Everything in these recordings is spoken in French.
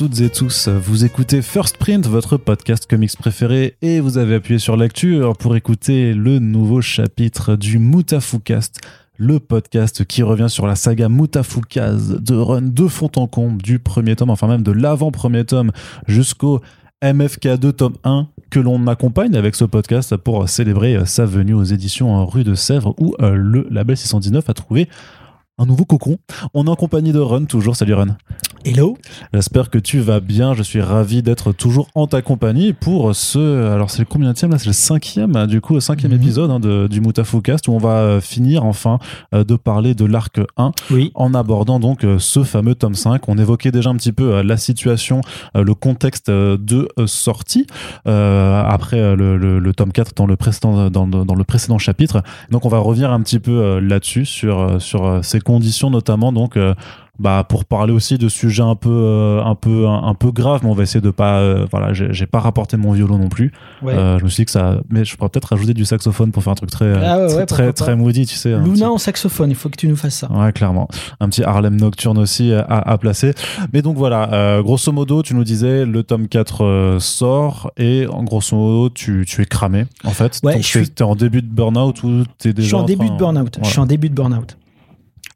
Toutes et tous, vous écoutez First Print, votre podcast comics préféré, et vous avez appuyé sur lecture pour écouter le nouveau chapitre du Mutafoukast, le podcast qui revient sur la saga Mutafukaz de Run de fond en comble du premier tome, enfin même de l'avant-premier tome jusqu'au MFK2 tome 1 que l'on accompagne avec ce podcast pour célébrer sa venue aux éditions Rue de Sèvres où euh, le label 619 a trouvé un nouveau cocon. On est en compagnie de Run, toujours. Salut Run. Hello. J'espère que tu vas bien. Je suis ravi d'être toujours en ta compagnie pour ce. Alors, c'est le combien là? C'est le cinquième, du coup, le cinquième Mhm. épisode hein, de, du où on va euh, finir enfin euh, de parler de l'arc 1 Oui. en abordant donc euh, ce fameux tome 5. On évoquait déjà un petit peu la situation, le contexte de sortie euh, après le, le- le tome 4 dans le précédent, dans, dans le précédent chapitre. Donc on va revenir un petit peu là-dessus, sur, sur ces conditions notamment. Donc bah, pour parler aussi de sujets un peu, euh, un peu, un, un peu graves, mais on va essayer de pas. euh, voilà, j'ai pas rapporté mon violon non plus. Ouais. Euh, je me suis dit que ça. Mais je pourrais peut-être rajouter du saxophone pour faire un truc très, euh, Ah ouais, très, ouais, très, moody, tu sais. un petit- Luna en saxophone, il faut que tu nous fasses ça. Ouais, clairement. Un petit Harlem Nocturne aussi à, à placer. Mais donc voilà, euh, grosso modo, tu nous disais, le tome 4 euh, sort et en grosso modo, tu, tu es cramé, en fait. Donc je t'es suis- t'es en début de burn-out ou t'es déjà Je suis en début train- de burn-out. Je suis en début de burn-out.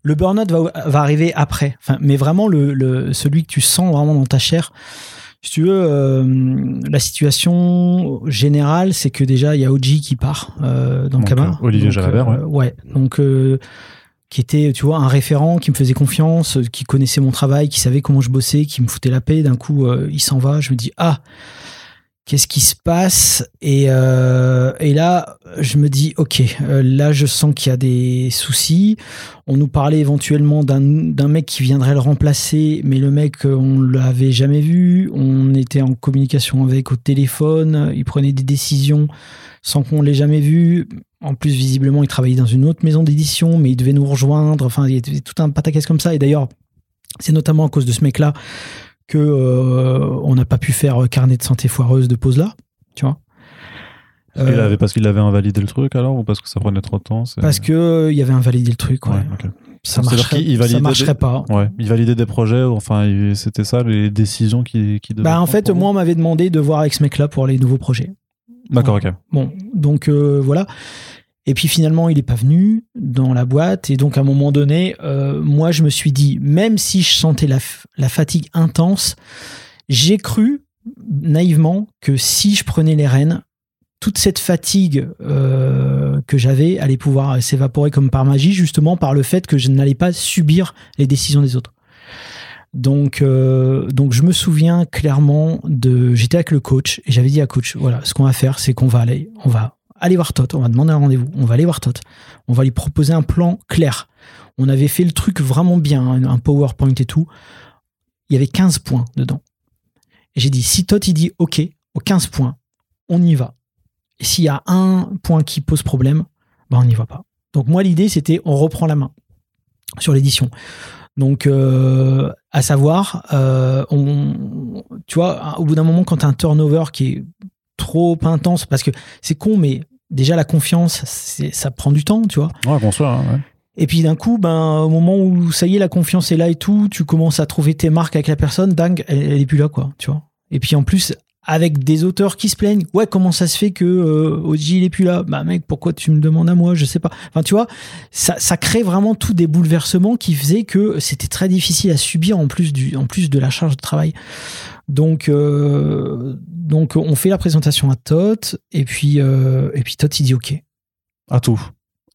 Le burn-out va, va arriver après. Enfin, mais vraiment, le, le- celui que tu sens vraiment dans ta chair. Si tu veux, euh, la situation générale, c'est que déjà, il y a OG qui part euh, dans Donc, Kama. euh, Olivier Donc, Jalabert, euh, ouais. Donc, euh, qui était, tu vois, un référent, qui me faisait confiance, qui connaissait mon travail, qui savait comment je bossais, qui me foutait la paix. D'un coup, euh, il s'en va. Je me dis, ah, qu'est-ce qui se passe et, euh, et là, je me dis, ok, euh, là, je sens qu'il y a des soucis. On nous parlait éventuellement d'un mec qui viendrait le remplacer, mais le mec, euh, on l'avait jamais vu. On était en communication avec au téléphone. Il prenait des décisions sans qu'on l'ait jamais vu. En plus, visiblement, il travaillait dans une autre maison d'édition, mais il devait nous rejoindre. Enfin, il y avait tout un pataquès comme ça. Et d'ailleurs, c'est notamment à cause de ce mec-là que euh, on n'a pas pu faire carnet de santé foireuse de pause là, tu vois. Il Euh, avait, parce qu'il avait invalidé le truc alors ou parce que ça prenait trop de temps parce que euh, il y avait invalidé le truc, ouais. Ça marcherait, qu'il ça marcherait des- pas. Ouais, il validait des projets, enfin, il- c'était ça, les décisions qui, qui Bah en fait, moi on m'avait demandé de voir avec ce mec-là pour les nouveaux projets. D'accord, ok. Bon, donc euh, voilà. Et puis finalement, il est pas venu dans la boîte. Et donc à un moment donné, euh, moi je me suis dit, même si je sentais la fatigue intense, j'ai cru naïvement que si je prenais les rênes, toute cette fatigue euh, que j'avais allait pouvoir s'évaporer comme par magie, justement par le fait que je n'allais pas subir les décisions des autres. Donc, euh, donc je me souviens clairement de. J'étais avec le coach et j'avais dit à coach, voilà, ce qu'on va faire, c'est qu'on va aller, on va aller voir Todd, on va demander un rendez-vous, on va aller voir Todd, on va lui proposer un plan clair. On avait fait le truc vraiment bien, un un PowerPoint et tout. Il y avait 15 points dedans. J'ai dit, si Todd il dit OK, aux 15 points, on y va. S'il y a un point qui pose problème, ben on n'y va pas. Donc moi l'idée c'était on reprend la main sur l'édition. Donc euh, à savoir, euh, tu vois, au bout d'un moment quand tu as un turnover qui est trop intense, parce que c'est con, mais déjà la confiance, ça prend du temps, tu vois. Ouais, bonsoir. hein, ouais. Et puis d'un coup, ben, au moment où ça y est, la confiance est là et tout, tu commences à trouver tes marques avec la personne, dingue, elle, elle est plus là, quoi, tu vois. Et puis en plus, avec des auteurs qui se plaignent, ouais, comment ça se fait que euh, OG il est plus là? Bah mec, pourquoi tu me demandes à moi? Je sais pas. Enfin, tu vois, ça, ça crée vraiment tout des bouleversements qui faisaient que c'était très difficile à subir en plus du, en plus de la charge de travail. Donc, euh, donc on fait la présentation à Todd et puis euh, et puis il dit ok. À tout.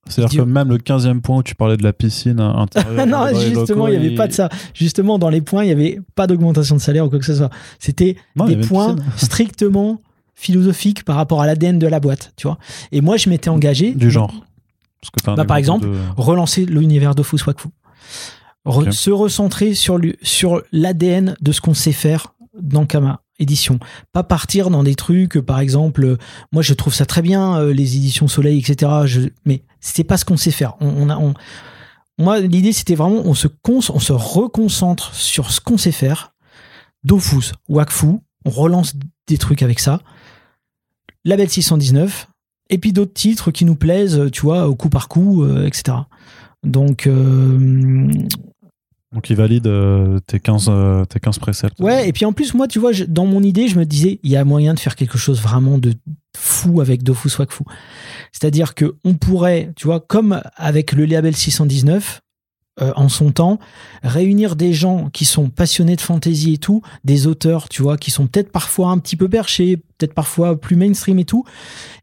C'est-à-dire que même le 15e point où tu parlais de la piscine intérieure. non, justement, il n'y avait pas de ça. Justement, dans les points, il n'y avait pas d'augmentation de salaire ou quoi que ce soit. C'était des points strictement philosophiques par rapport à l'ADN de la boîte, tu vois. Et moi, je m'étais engagé. Du genre. Parce que Bah, par exemple de- relancer l'univers de Wakfu. Re- Ok. Se recentrer sur l'ADN de ce qu'on sait faire dans Kama édition. Pas partir dans des trucs, euh, par exemple, euh, moi je trouve ça très bien, euh, les éditions Soleil, etc. Je, mais c'est pas ce qu'on sait faire. On, a, moi, l'idée c'était vraiment, on se, on se reconcentre sur ce qu'on sait faire. Dofus, Wakfu, on relance des trucs avec ça. Label 619, et puis d'autres titres qui nous plaisent, tu vois, au coup par coup, etc. Donc, Donc il valide euh, tes 15, euh, tes 15 presets. Ouais, et puis en plus, moi, tu vois, dans mon idée, je me disais, il y a moyen de faire quelque chose vraiment de fou avec Dofus Wakfu. C'est-à-dire que on pourrait, tu vois, comme avec le label 619, euh, en son temps, réunir des gens qui sont passionnés de fantasy et tout, des auteurs, tu vois, qui sont peut-être parfois un petit peu perchés, peut-être parfois plus mainstream et tout,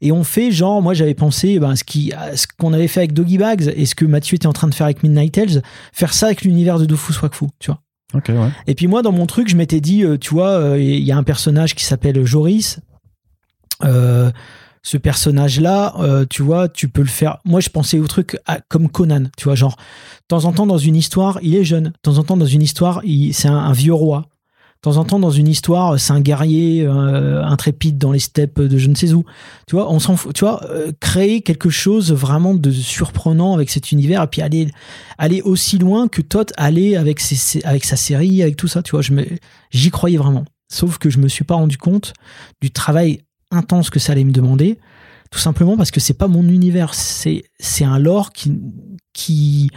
et on fait genre, moi j'avais pensé ben, ce qui, à ce qu'on avait fait avec Doggy Bags et ce que Mathieu était en train de faire avec Midnight Tales, faire ça avec l'univers de Dofus Wakfu, tu vois. Ok, ouais. Et puis moi, dans mon truc, je m'étais dit, euh, tu vois, euh, il y a un personnage qui s'appelle Joris. Euh, ce personnage-là, euh, tu vois, tu peux le faire. Moi, je pensais au truc comme Conan, tu vois, genre, de temps en temps, dans une histoire, il est jeune. De temps en temps, dans une histoire, c'est un, un vieux roi. De temps en temps, dans une histoire, c'est un guerrier euh, intrépide dans les steppes de je ne sais où. Tu vois, on s'en. Tu vois, euh, créer quelque chose vraiment de surprenant avec cet univers et puis aller, aller aussi loin que Todd allait avec, ses, avec sa série, avec tout ça. Tu vois, j'y croyais vraiment. Sauf que je me suis pas rendu compte du travail intense que ça allait me demander. Tout simplement parce que c'est pas mon univers. C'est, c'est un lore qui, qui,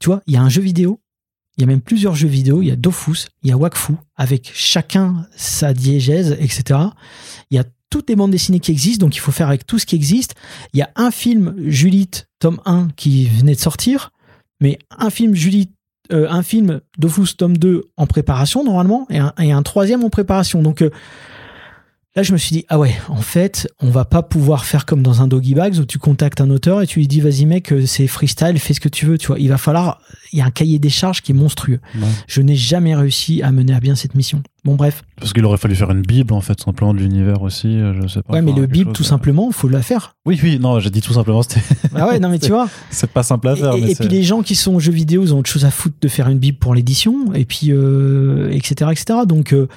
tu vois, il y a un jeu vidéo. Il y a même plusieurs jeux vidéo. Il y a Dofus, il y a Wakfu, avec chacun sa diégèse, etc. Il y a toutes les bandes dessinées qui existent, donc il faut faire avec tout ce qui existe. Il y a un film Julite, tome 1, qui venait de sortir, mais un film Julite, euh, un film Dofus, tome 2 en préparation, normalement, et un, et un troisième en préparation. Donc euh, là, je me suis dit, ah ouais, en fait, on va pas pouvoir faire comme dans un Doggy Bags où tu contactes un auteur et tu lui dis, vas-y mec, euh, c'est freestyle, fais ce que tu veux, tu vois. Il va falloir, il y a un cahier des charges qui est monstrueux. Ouais. Je n'ai jamais réussi à mener à bien cette mission. Bon, bref. Parce qu'il aurait fallu faire une bible, en fait, simplement de l'univers aussi. euh, Je sais pas. Ouais, mais le Bible, chose, tout euh. simplement, faut la faire. Oui, oui, non, j'ai dit tout simplement, c'était- Ah ouais, non, mais tu vois. c'est pas simple à faire. et- mais et puis les gens qui sont aux jeux vidéo, ils ont autre chose à foutre de faire une Bible pour l'édition, et puis, euh, etc., etc. Donc, euh,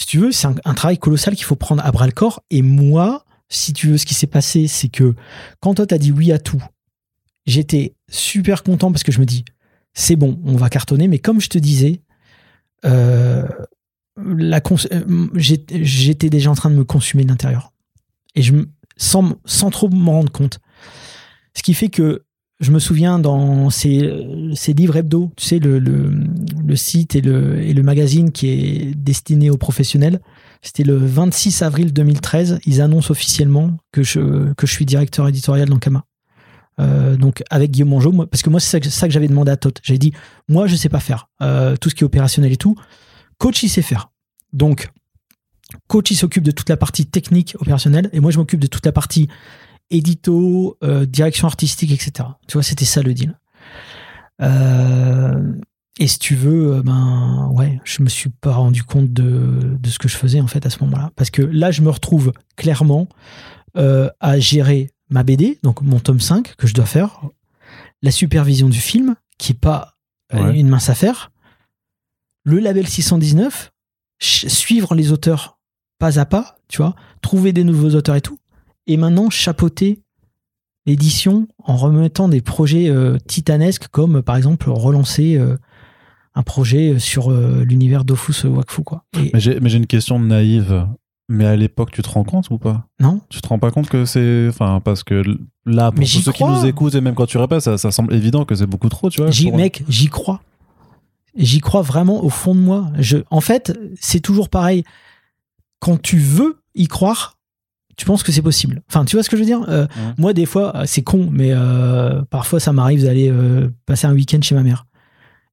si tu veux, c'est un, travail colossal qu'il faut prendre à bras le corps. Et moi, si tu veux, ce qui s'est passé, c'est que quand toi, t'as dit oui à tout, j'étais super content parce que je me dis, c'est bon, on va cartonner. Mais comme je te disais, euh, euh, j'étais déjà en train de me consumer de l'intérieur. Et je, sans, sans trop m'en rendre compte. Ce qui fait que je me souviens dans ces, ces livres hebdo, tu sais, le, site et le, magazine qui est destiné aux professionnels. C'était le 26 avril 2013. Ils annoncent officiellement que je, suis directeur éditorial dans Kama. Euh, donc avec Guillaume Mongeau, parce que moi c'est ça que, j'avais demandé à Todd. J'avais dit, moi je sais pas faire euh, tout ce qui est opérationnel et tout. Coach il sait faire. Donc coach il s'occupe de toute la partie technique opérationnelle et moi je m'occupe de toute la partie édito, euh, direction artistique, etc. Tu vois, c'était ça le deal. Euh, et si tu veux, euh, ben ouais, je me suis pas rendu compte de, de ce que je faisais en fait à ce moment-là, parce que là, je me retrouve clairement euh, à gérer ma BD, donc mon tome 5 que je dois faire, la supervision du film, qui est pas Ouais. une mince affaire, le label 619, ch- suivre les auteurs pas à pas, tu vois, trouver des nouveaux auteurs et tout, et maintenant chapeauter l'édition en remettant des projets euh, titanesques comme par exemple relancer euh, un projet sur euh, l'univers Dofus Wakfu quoi. Et- Mais j'ai une question naïve. Mais à l'époque, tu te rends compte ou pas? Non Tu te rends pas compte que c'est. Enfin, parce que là, pour Mais tous ceux qui nous écoutent, et même quand tu répètes, ça, ça semble évident que c'est beaucoup trop, tu vois. Pour- mec, j'y crois. J'y crois vraiment au fond de moi. Je, en fait, c'est toujours pareil. Quand tu veux y croire, tu penses que c'est possible? Enfin, tu vois ce que je veux dire? Euh, Ouais. Moi, des fois, euh, c'est con, mais euh, parfois, ça m'arrive d'aller passer un week-end chez ma mère.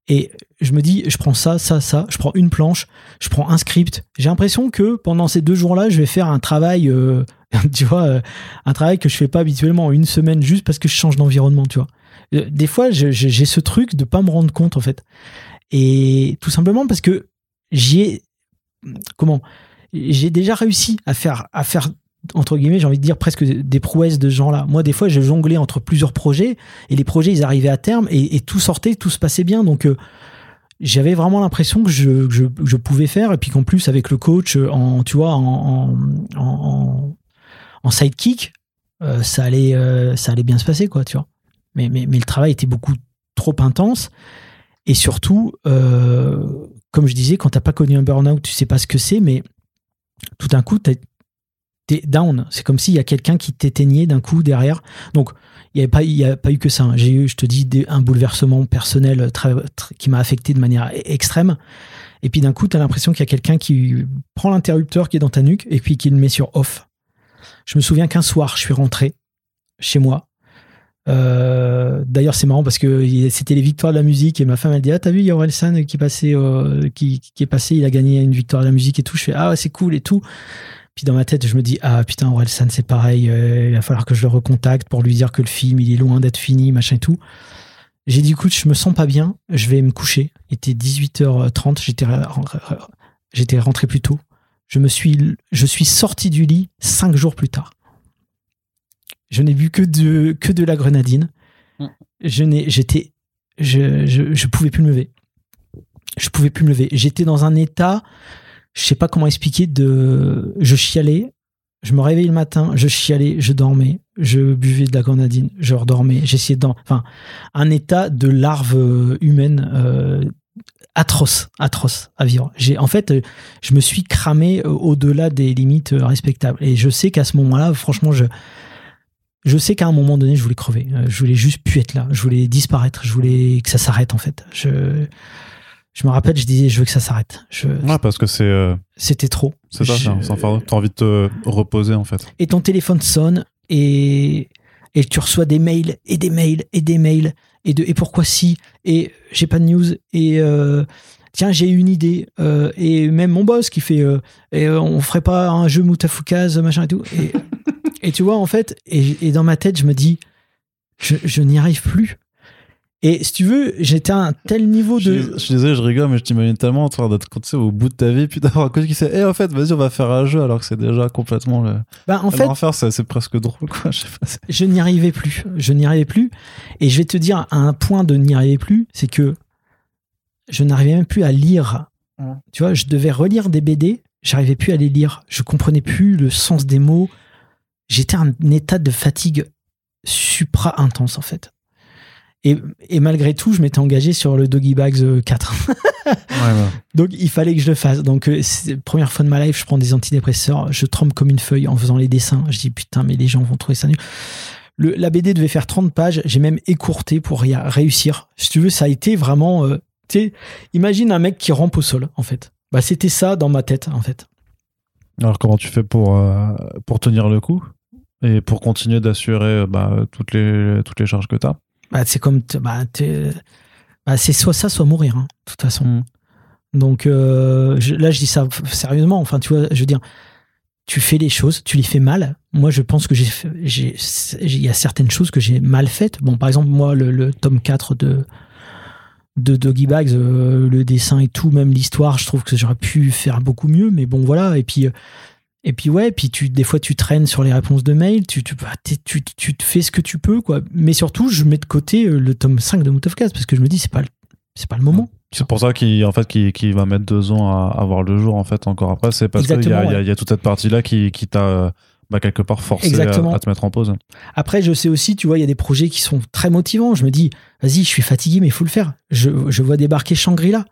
Et je me dis, je prends ça, ça, ça, je prends une planche, je prends un script. J'ai l'impression que pendant ces deux jours-là, je vais faire un travail, tu vois, un travail que je fais pas habituellement en une semaine juste parce que je change d'environnement, tu vois. Des fois, j'ai ce truc de pas me rendre compte, en fait. Et tout simplement parce que j'y ai, comment, j'ai déjà réussi à faire, à faire, entre guillemets, j'ai envie de dire presque des prouesses de ce genre-là. Moi, des fois, je jonglais entre plusieurs projets et les projets, ils arrivaient à terme et, tout sortait, tout se passait bien. Donc, euh, j'avais vraiment l'impression que je, je, pouvais faire et puis qu'en plus, avec le coach, euh, en, tu vois, en, en, sidekick, euh, ça allait, ça allait bien se passer, quoi, tu vois. Mais, mais, mais le travail était beaucoup trop intense. Et surtout, comme je disais, quand t'as pas connu un burn-out, tu sais pas ce que c'est, mais tout d'un coup, t'es down. C'est comme s'il y a quelqu'un qui t'éteignait d'un coup derrière. Donc, il n'y a, pas- eu que ça. hein. J'ai eu, je te dis, un bouleversement personnel très- qui m'a affecté de manière e- extrême. Et puis d'un coup, tu as l'impression qu'il y a quelqu'un qui prend l'interrupteur qui est dans ta nuque et puis qui le met sur off. Je me souviens qu'un soir, je suis rentré chez moi. Euh, D'ailleurs, c'est marrant parce que c'était les victoires de la musique et ma femme elle dit ah t'as vu il y a Orelsan euh, qui, qui est passé il a gagné une victoire de la musique et tout je fais ah c'est cool et tout puis dans ma tête je me dis ah putain Orelsan c'est pareil euh, il va falloir que je le recontacte pour lui dire que le film il est loin d'être fini machin et tout j'ai dit écoute je me sens pas bien je vais me coucher il était 18h30 j'étais j'étais rentré plus tôt je me suis je suis sorti du lit cinq jours plus tard je n'ai bu que de, que de la grenadine. Mm. Je n'ai, j'étais, je, je, je pouvais plus me lever. Je pouvais plus me lever. J'étais dans un état, je sais pas comment expliquer, de, je chialais. Je me réveillais le matin, je chialais, je dormais, je buvais de la grenadine, je redormais, j'essayais d'en, enfin, un état de larve humaine euh, atroce, atroce à vivre. J'ai, en fait, je me suis cramé euh, au-delà des limites euh, respectables. Et je sais qu'à ce moment-là, franchement, je, je sais qu'à un moment donné, je voulais crever. Je voulais juste plus être là. Je voulais disparaître. Je voulais que ça s'arrête, en fait. Je, je me rappelle, je disais, je veux que ça s'arrête. Je, Ouais, parce que c'est euh, C'était trop. c'est ça, Je- un fardeau. T'as envie de te reposer en fait. Et ton téléphone sonne et, et tu reçois des mails et des mails et des mails et de et pourquoi si? Et j'ai pas de news et euh, tiens j'ai une idée euh, et même mon boss qui fait et on ferait pas un jeu Moutafoukaz machin et tout et, et tu vois en fait et, et dans ma tête je me dis je, je n'y arrive plus et si tu veux j'étais à un tel niveau de je suis désolé, je rigole, mais je t'imagine tellement en train d'être tu sais, au bout de ta vie, puis d'avoir un coach qui sait, eh, en fait, vas-y, on va faire un jeu, alors que c'est déjà complètement le. bah, en fait faire, c'est c'est presque drôle, quoi. Je n'y arrivais plus. Je n'y arrivais plus. Et je vais te dire, à un point de n'y arriver plus, c'est que je n'arrivais même plus à lire. Ouais. Tu vois, je devais relire des BD, j'arrivais plus à les lire. Je comprenais plus le sens des mots. J'étais en état de fatigue supra intense, en fait. Et, et malgré tout, je m'étais engagé sur le Doggy Bags euh, 4. Ouais, ouais. Donc il fallait que je le fasse. Donc euh, première fois de ma life, je prends des antidépresseurs, je trempe comme une feuille en faisant les dessins. Je dis putain, mais les gens vont trouver ça nul. Le, la BD devait faire 30 pages, j'ai même écourté pour y réussir. Si tu veux, ça a été vraiment. euh, imagine un mec qui rampe au sol, en fait. Bah, c'était ça dans ma tête, en fait. Alors, comment tu fais pour, euh, pour tenir le coup et pour continuer d'assurer euh, bah, toutes, les, toutes les charges que tu as Bah, c'est comme. Bah, bah, c'est soit ça, soit mourir, hein, de toute façon. Mm. Donc euh, je- là, je dis ça sérieusement. Enfin, tu vois, je veux dire, tu fais les choses, tu les fais mal. Moi, je pense que j'ai, il y a certaines choses que j'ai mal faites. Bon, par exemple, moi, le, le tome 4 de de Doggy Bags, euh, le dessin et tout, même l'histoire, je trouve que j'aurais pu faire beaucoup mieux. Mais bon, voilà. Et puis, euh, et puis ouais, puis tu, des fois, tu traînes sur les réponses de mail. Tu, tu, bah, tu, tu te fais ce que tu peux, quoi. Mais surtout, je mets de côté euh, le tome 5 de Cats parce que je me dis, c'est pas, c'est pas le moment. C'est pour ça qu'il en fait, qu'il qu'il va mettre deux ans à, à voir le jour en fait encore après. C'est parce qu'il y, y ouais. il y a toute cette partie-là qui, qui t'a bah, quelque part forcé à, Exactement. à te mettre en pause. Après, je sais aussi, tu vois, il y a des projets qui sont très motivants. Je me dis, vas-y, je suis fatigué, mais il faut le faire. Je, je vois débarquer Shangri-La.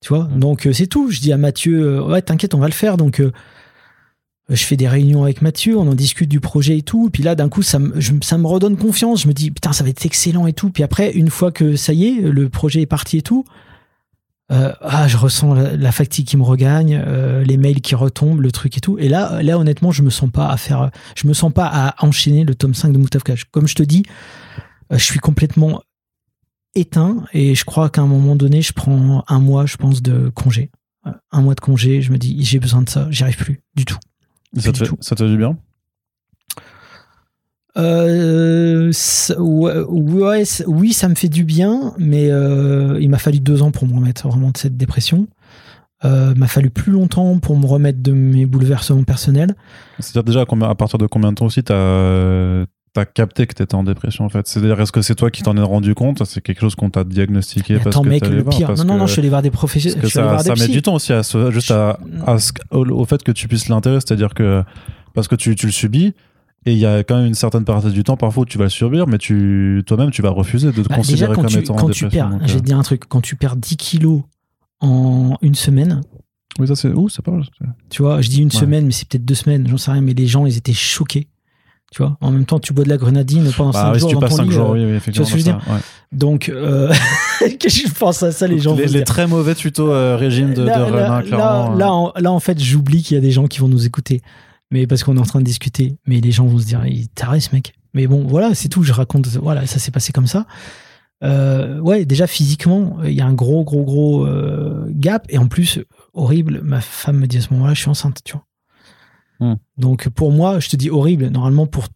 Tu vois, Mm. donc euh, c'est tout. Je dis à Mathieu, euh, ouais, t'inquiète, on va le faire. Donc, euh, je fais des réunions avec Mathieu, on en discute du projet et tout. Et puis là, d'un coup, ça me, ça me redonne confiance. Je me dis, putain, ça va être excellent et tout. Puis après, une fois que ça y est, le projet est parti et tout, euh, ah, je ressens la, la fatigue qui me regagne, euh, les mails qui retombent, le truc et tout. Et là, là, honnêtement, je me sens pas à faire, je me sens pas à enchaîner le tome 5 de Moutafkaj. Comme je te dis, euh, je suis complètement éteint et je crois qu'à un moment donné, je prends un mois, je pense, de congé. Un mois de congé, je me dis, j'ai besoin de ça, j'y arrive plus du tout. Ça te, fait, tout. ça te fait du bien Euh, ça- ouais, ouais, ça- oui, ça me fait du bien, mais euh, il m'a fallu deux ans pour me remettre vraiment de cette dépression. Euh, m'a fallu plus longtemps pour me remettre de mes bouleversements personnels. C'est-à-dire déjà à, combien- à partir de combien de temps aussi t'as as capté que t'étais en dépression en fait C'est-à-dire est-ce que c'est toi qui t'en es rendu compte? C'est quelque chose qu'on t'a diagnostiqué Mais parce attends, que mec, le voir, pire. Non, non, non, je suis allé voir des professionnels. ça, ça met du temps aussi à ce- juste à, à ce- au, au fait que tu puisses l'intégrer, c'est-à-dire que parce que tu, tu le subis et il y a quand même une certaine partie du temps parfois où tu vas le subir, mais tu toi-même tu vas refuser de te Bah, considérer déjà, quand comme tu, étant en quand tu dépression. perds, donc, je vais euh, te dire un truc, quand tu perds 10 kilos en une semaine, Oui, ça c'est. Ouh, c'est pas mal. tu vois, je dis une Ouais. semaine, mais c'est peut-être deux semaines, j'en sais rien, mais les gens, ils étaient choqués. Tu vois, en même temps, tu bois de la grenadine pendant Bah 5 oui, si jours tu dans passes ton 5 lit, jours, euh, oui, oui, effectivement. ce que je veux ouais. Donc, euh, qu'est-ce que je pense à ça, les gens les, les dire. très mauvais tutos euh, régime de, là, de clairement. là, en, là, en fait, j'oublie qu'il y a des gens qui vont nous écouter. Mais parce qu'on est en train de discuter. Mais les gens vont se dire, il t'arrête ce mec. Mais bon, voilà, c'est tout. Je raconte, voilà, ça s'est passé comme ça. Euh, ouais, déjà physiquement, il y a un gros, gros, gros gap. Et en plus, horrible, ma femme me dit à ce moment-là, je suis enceinte, tu vois. Hmm. Donc pour moi, je te dis horrible. Normalement, pour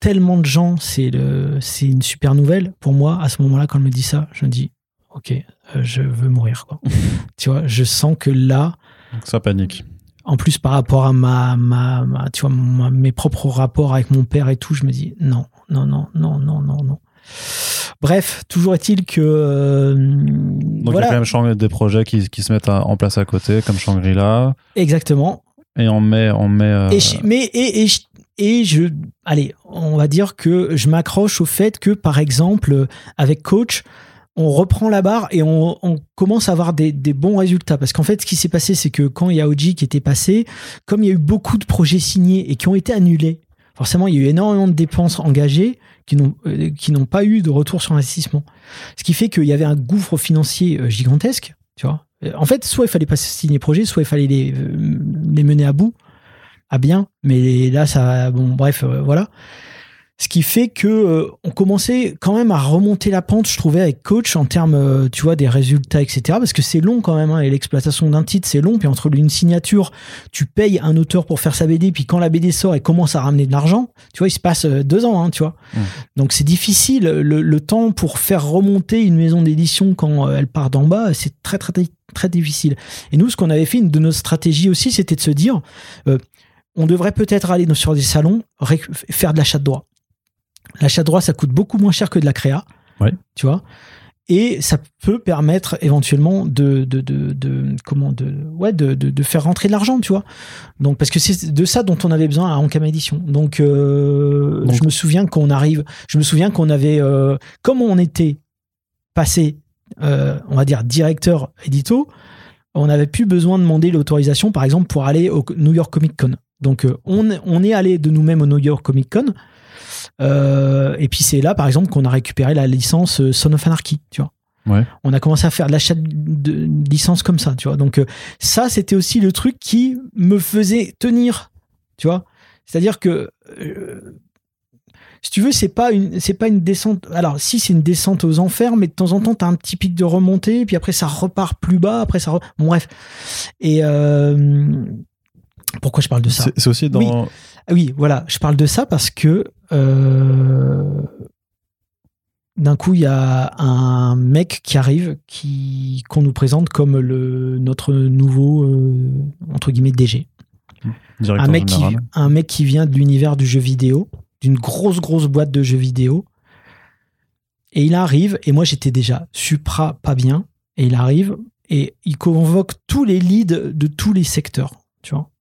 tellement de gens, c'est le, c'est une super nouvelle. Pour moi, à ce moment-là, quand elle me dit ça, je me dis, ok, euh, je veux mourir, quoi. tu vois, je sens que là, Donc ça panique. en plus par rapport à ma, ma, ma- tu vois, ma- mes propres rapports avec mon père et tout, je me dis non, non, non, non, non, non, non. Bref, toujours est-il que euh, Donc il y a voilà, quand même des projets qui, qui se mettent à- en place à côté, comme Shangri-La. exactement. Et on met. On met euh, Et je- mais et, et, je- et je, allez, on va dire que je m'accroche au fait que par exemple avec coach, on reprend la barre et on, on commence à avoir des, des bons résultats. Parce qu'en fait, ce qui s'est passé, c'est que quand il y a Oji qui était passé, comme il y a eu beaucoup de projets signés et qui ont été annulés, forcément, il y a eu énormément de dépenses engagées qui n'ont euh, pas eu de retour sur investissement. Ce qui fait qu'il y avait un gouffre financier euh, gigantesque, tu vois. Euh, En fait, soit il fallait pas signer projet, soit il fallait les, euh, les mener à bout, à bien. Mais là, ça, bon, bref, euh, voilà. Ce qui fait que euh, on commençait quand même à remonter la pente, je trouvais, avec coach en termes, euh, tu vois, des résultats, etc. Parce que c'est long quand même, hein, et l'exploitation d'un titre, c'est long. Puis entre une signature, tu payes un auteur pour faire sa BD, puis quand la BD sort et commence à ramener de l'argent, tu vois, il se passe euh, deux ans, hein, tu vois. Donc c'est difficile. Le, le temps pour faire remonter une maison d'édition quand euh, elle part d'en bas, c'est très, très, très, difficile. Et nous, ce qu'on avait fait, une de nos stratégies aussi, c'était de se dire, euh, on devrait peut-être aller sur des salons, faire de l'achat de droits. L'achat de droits, ça coûte beaucoup moins cher que de la créa. Ouais. Tu vois et ça peut permettre éventuellement de, de, de, de- comment de ouais de, de, de faire rentrer de l'argent tu vois donc parce que c'est de ça dont on avait besoin à Ankama Édition donc, euh, Donc- je me souviens qu'on arrive je me souviens qu'on avait euh, comme on était passé euh, on va dire directeur édito on n'avait plus besoin de demander l'autorisation par exemple pour aller au New York Comic Con donc on, on est allé de nous-mêmes au New York Comic Con et puis c'est là, par exemple, qu'on a récupéré la licence euh, Son of Anarchy, tu vois. Ouais. On a commencé à faire de l'achat de, licences comme ça, tu vois. Donc euh, ça, c'était aussi le truc qui me faisait tenir, tu vois. C'est-à-dire que euh, si tu veux, c'est pas une, c'est pas une descente. Alors, si c'est une descente aux enfers, mais de temps en temps, t'as un petit pic de remontée, puis après ça repart plus bas, après ça. re- Bon, bref. Et euh, pourquoi je parle de ça C'est aussi dans. Oui. ah oui, voilà, je parle de ça parce que euh, d'un coup, il y a un mec qui arrive, qui qu'on nous présente comme le notre nouveau euh, entre guillemets DG. directeur Un mec qui un mec qui vient de l'univers du jeu vidéo, d'une grosse grosse boîte de jeux vidéo. Et il arrive et moi j'étais déjà supra pas bien et il arrive et il convoque tous les leads de tous les secteurs, tu vois.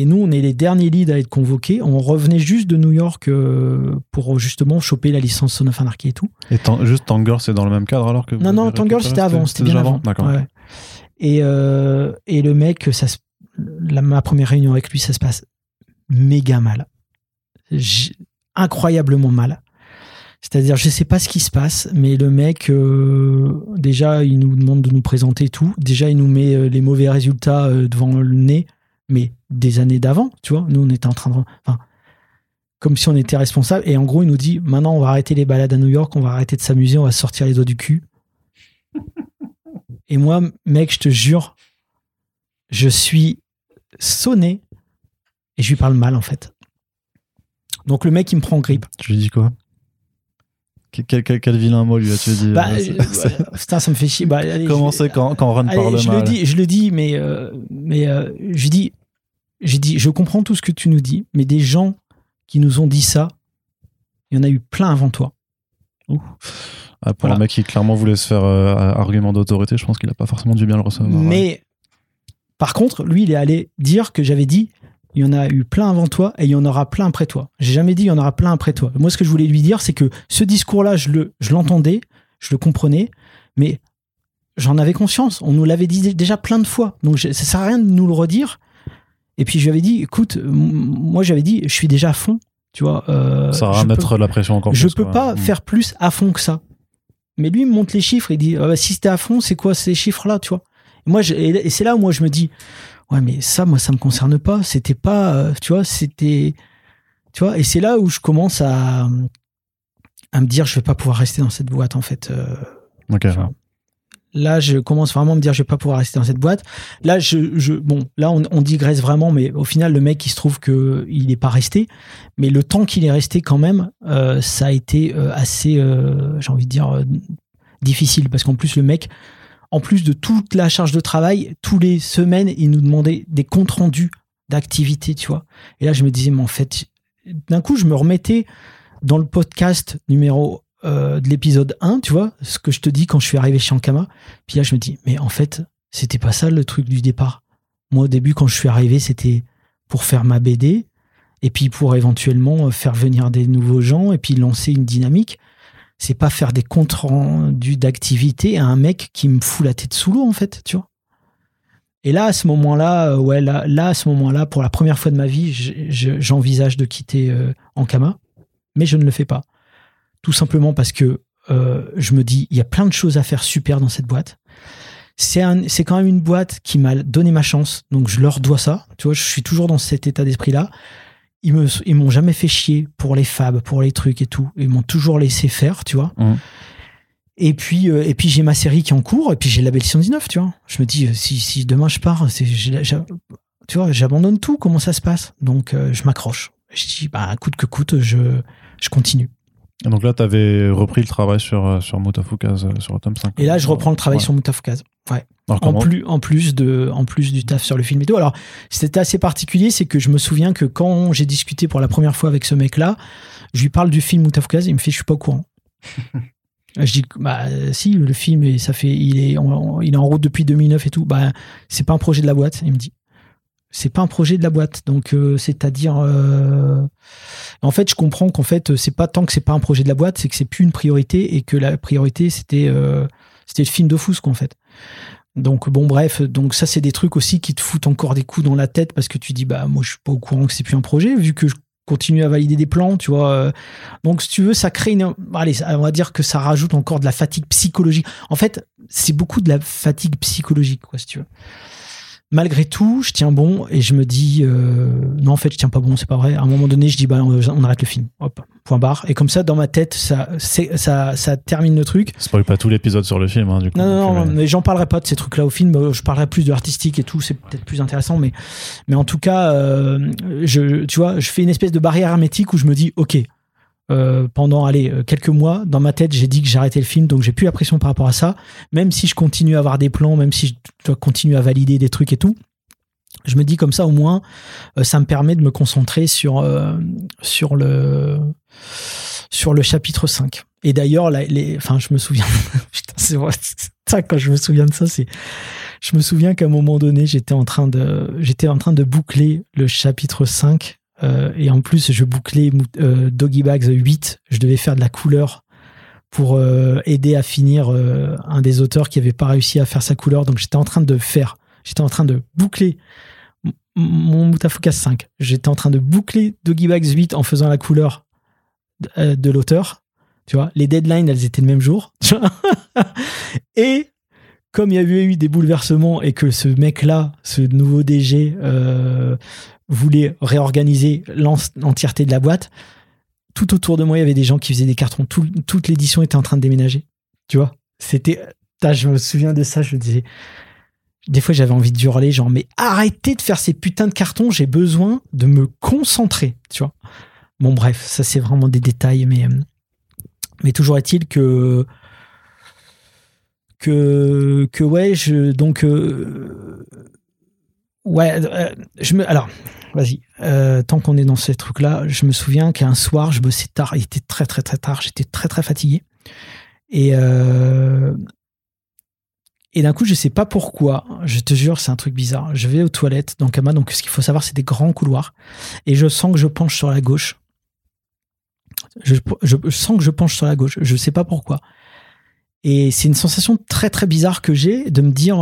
Et nous, on est les derniers leads à être convoqués. On revenait juste de New York euh, pour justement choper la licence Son of Anarchy et tout. Et Tan- juste Tangirl, c'est dans le même cadre alors que. Non, non, récupéré, c'était avant. C'était bien avant. D'accord. Ouais. Et, euh, et le mec, ça se- la, ma première réunion avec lui, ça se passe méga mal. Incroyablement mal. C'est-à-dire, je sais pas ce qui se passe, mais le mec, euh, déjà, il nous demande de nous présenter tout. Déjà, il nous met les mauvais résultats devant le nez, mais des années d'avant, tu vois. Nous, on était en train de. Enfin, comme si on était responsable. Et en gros, il nous dit maintenant, on va arrêter les balades à New York, on va arrêter de s'amuser, on va sortir les doigts du cul. Et moi, mec, je te jure, je suis sonné et je lui parle mal, en fait. Donc, le mec, il me prend en grippe. Tu lui dis quoi? Quel, quel- quel- vilain mot lui as-tu dit Bah, euh, euh, c'est- voilà. putain, ça me fait chier. Bah, allez, Comment c'est quand, quand Ron Allez, parle je mal? le dis, je le dis, mais euh, mais euh, je dis, je dis, je comprends tout ce que tu nous dis, mais des gens qui nous ont dit ça, il y en a eu plein avant toi. Ah, Pour Voilà. un mec qui clairement voulait se faire euh, argument d'autorité, je pense qu'il a pas forcément dû bien le recevoir. ouais. Mais par contre, lui, il est allé dire que j'avais dit, il y en a eu plein avant toi et il y en aura plein après toi. J'ai jamais dit il y en aura plein après toi. Moi, ce que je voulais lui dire, c'est que ce discours-là, je le, je l'entendais, je le comprenais, mais j'en avais conscience. On nous l'avait dit déjà plein de fois. Donc, ça sert à rien de nous le redire. Et puis, je lui avais dit, écoute, moi, j'avais dit, je suis déjà à fond. Tu vois, euh, Ça va je mettre la pression encore je plus. peux quoi. pas Mm. faire plus à fond que ça. Mais lui, il me montre les chiffres, il dit Ah bah, si c'était à fond, c'est quoi ces chiffres-là, tu vois? Et moi, je- et et c'est là où moi je me dis ouais, mais ça, moi, ça me concerne pas. C'était pas, euh, tu vois, c'était, tu vois? Et c'est là où je commence à à me dire je vais pas pouvoir rester dans cette boîte en fait. Euh, Ok. Là, je commence vraiment à me dire je vais pas pouvoir rester dans cette boîte. Là, bon, là, on, digresse vraiment, mais au final, le mec, il se trouve que il n'est pas resté. Mais le temps qu'il est resté, quand même, euh, ça a été euh, assez, euh, j'ai envie de dire, difficile parce qu'en plus, le mec, en plus de toute la charge de travail, tous les semaines, il nous demandait des comptes rendus d'activité, tu vois. Et là, je me disais, mais en fait, d'un coup, je me remettais dans le podcast numéro euh, de l'épisode 1, tu vois, ce que je te dis quand je suis arrivé chez Ankama. Puis là, je me dis, mais en fait, c'était pas ça le truc du départ. Moi, au début, quand je suis arrivé, c'était pour faire ma BD et puis pour éventuellement faire venir des nouveaux gens et puis lancer une dynamique. C'est pas faire des comptes rendus d'activité à un mec qui me fout la tête sous l'eau, en fait, tu vois. Et là, à ce moment-là, euh, ouais, là, là, à ce moment-là, pour la première fois de ma vie, je- je- j'envisage de quitter euh, Ankama, mais je ne le fais pas. Tout simplement parce que euh, je me dis, il y a plein de choses à faire super dans cette boîte. C'est quand même une boîte qui m'a donné ma chance, donc je leur dois ça. Tu vois, je suis toujours dans cet état d'esprit-là. Ils me, ils m'ont jamais fait chier pour les fabs, pour les trucs et tout. Ils m'ont toujours laissé faire, tu vois. Mhm. Et puis, euh, et puis j'ai ma série qui est en cours, et puis j'ai la Belle 119, tu vois. Je me dis, euh, si, si demain je pars, c'est, tu vois, j'abandonne tout. Comment ça se passe? Donc, euh, je m'accroche. Je dis, bah, coûte que coûte, je, je continue. Et donc là, tu avais repris le travail sur, euh, sur Mutafukaz, euh, sur le tome 5. Et là, je reprends le travail Ouais. sur Moutafukaz. Ouais. Alors, En plus, en plus de, en plus du taf sur le film et tout. Alors, c'était assez particulier, c'est que je me souviens que quand j'ai discuté pour la première fois avec ce mec-là, je lui parle du film Moutafukaz et il me fait, je suis pas au courant. je dis, bah, si, le film, ça fait, il est, il est en route depuis 2009 et tout. Bah, c'est pas un projet de la boîte. Il me dit, c'est pas un projet de la boîte. Donc, euh, c'est-à-dire, euh, en fait, je comprends qu'en fait, c'est pas tant que c'est pas un projet de la boîte, c'est que c'est plus une priorité et que la priorité, c'était, euh, c'était le film de Fous, en fait. Donc bon bref, donc ça c'est des trucs aussi qui te foutent encore des coups dans la tête parce que tu dis bah moi je suis pas au courant que c'est plus un projet vu que je continue à valider des plans, tu vois. Donc si tu veux, ça crée une allez, on va dire que ça rajoute encore de la fatigue psychologique. En fait, c'est beaucoup de la fatigue psychologique quoi si tu veux. Malgré tout, je tiens bon et je me dis euh, non en fait je tiens pas bon, c'est pas vrai. À un moment donné, je dis bah on, on arrête le film. Hop, point barre et comme ça dans ma tête ça ça ça termine le truc. Spoil pas tout l'épisode sur le film, hein, du coup. Non, non, non, euh, mais j'en parlerai pas de ces trucs-là au film. Je parlerai plus de l'artistique et tout. C'est peut-être plus intéressant, mais, mais en tout cas, euh, je, tu vois, je fais une espèce de barrière hermétique où je me dis, ok, euh, pendant allez, euh, quelques mois, dans ma tête, j'ai dit que j'arrêtais le film, donc j'ai plus la pression par rapport à ça. Même si je continue à avoir des plans, même si je dois continuer à valider des trucs et tout, je me dis comme ça au moins, euh, ça me permet de me concentrer sur sur le sur le chapitre 5. Et d'ailleurs, enfin, je me souviens, putain, c'est vrai, ça, quand je me souviens de ça, c'est, je me souviens qu'à un moment donné, j'étais en j'étais en train de boucler le chapitre 5, euh, et en plus, je bouclais euh, Doggy Bags 8, je devais faire de la couleur pour euh, aider à finir un des auteurs qui avait pas réussi à faire sa couleur, donc j'étais en train de faire, j'étais en train de boucler mon Mutafukas 5, j'étais en train de boucler Doggy Bags 8 en faisant la couleur de, l'auteur, tu vois, les deadlines, elles étaient le même jour. et comme il y avait eu des bouleversements et que ce mec-là, ce nouveau DG, voulait réorganiser l'en- l'entièreté de la boîte, tout autour de moi, il y avait des gens qui faisaient des cartons. Tout- toute l'édition était en train de déménager. Tu vois? C'était. Je me souviens de ça, je disais. Des fois, j'avais envie de hurler, genre, mais arrêtez de faire ces putains de cartons, j'ai besoin de me concentrer, tu vois? Bon, bref, ça, c'est vraiment des détails, mais, euh, mais toujours est-il que, que, que, ouais, je, donc, euh, ouais, euh, je me, alors, vas-y, euh, tant qu'on est dans ces trucs-là, je me souviens qu'un soir, je bossais tard, il était très, très, très tard, j'étais très, très fatigué. Et, euh, et d'un coup, je sais pas pourquoi, je te jure, c'est un truc bizarre. Je vais aux toilettes dans Kama, donc ce qu'il faut savoir, c'est des grands couloirs. Et je sens que je penche sur la gauche. Je, sens que je penche sur la gauche. Je sais pas pourquoi. Et c'est une sensation très très bizarre que j'ai de me dire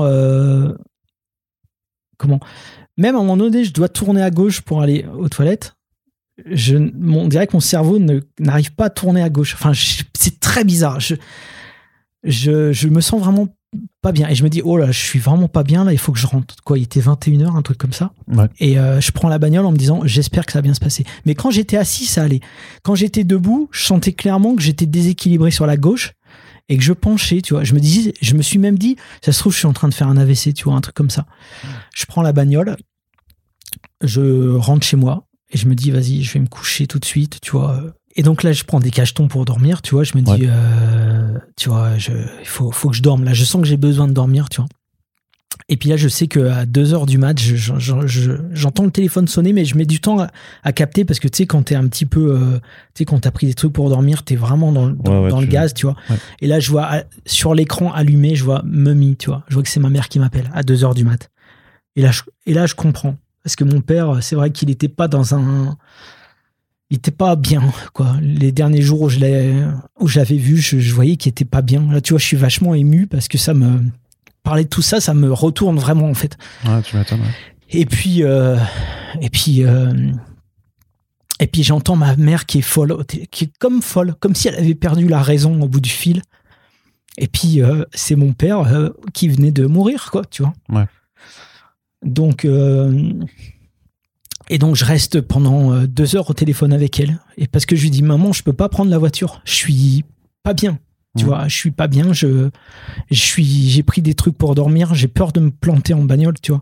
comment. Même à un moment donné, je dois tourner à gauche pour aller aux toilettes. je, on dirait que mon cerveau ne- n'arrive pas à tourner à gauche. Enfin, c'est très bizarre. Je, je, je me sens vraiment pas bien. Et je me dis, oh là, je suis vraiment pas bien là, il faut que je rentre. Quoi, il était 21h, un truc comme ça. Ouais. Et euh, je prends la bagnole en me disant, j'espère que ça va bien se passer. Mais quand j'étais assis, ça allait. Quand j'étais debout, je sentais clairement que j'étais déséquilibré sur la gauche et que je penchais, tu vois. Je me disais, je me suis même dit, ça se trouve, je suis en train de faire un AVC, tu vois, un truc comme ça. Je prends la bagnole, je rentre chez moi et je me dis, vas-y, je vais me coucher tout de suite, tu vois. Et donc là, je prends des cachetons pour dormir, tu vois. Je me dis, Ouais. euh, tu vois, il faut, faut que je dorme. Là, je sens que j'ai besoin de dormir, tu vois. Et puis là, je sais qu'à 2 heures du match, je- je- je- j'entends le téléphone sonner, mais je mets du temps à, à capter parce que tu sais, quand t'es un petit peu, euh, tu sais, quand t'as pris des trucs pour dormir, t'es vraiment dans, dans, Ouais, ouais, dans le gaz, tu vois. Ouais. Et là, je vois à- sur l'écran allumé, je vois Mummy, tu vois. Je vois que c'est ma mère qui m'appelle à 2 heures du mat. Et là, je, et là, je comprends. Parce que mon père, c'est vrai qu'il n'était pas dans un. Il était pas bien, quoi. Les derniers jours où je l'avais vu, je, je voyais qu'il était pas bien. Là, tu vois, je suis vachement ému parce que ça me. Parler de tout ça, ça me retourne vraiment, en fait. Ouais, tu m'étonnes. ouais. Et puis, euh, et puis, euh, et puis j'entends ma mère qui est folle, qui est comme folle, comme si elle avait perdu la raison au bout du fil. Et puis euh, c'est mon père qui venait de mourir, quoi, tu vois. Ouais. Donc, et donc je reste pendant deux heures au téléphone avec elle, et parce que je lui dis maman, je peux pas prendre la voiture, je suis pas bien. Tu Mhm. vois, je suis pas bien, je, je suis, j'ai pris des trucs pour dormir, j'ai peur de me planter en bagnole, tu vois.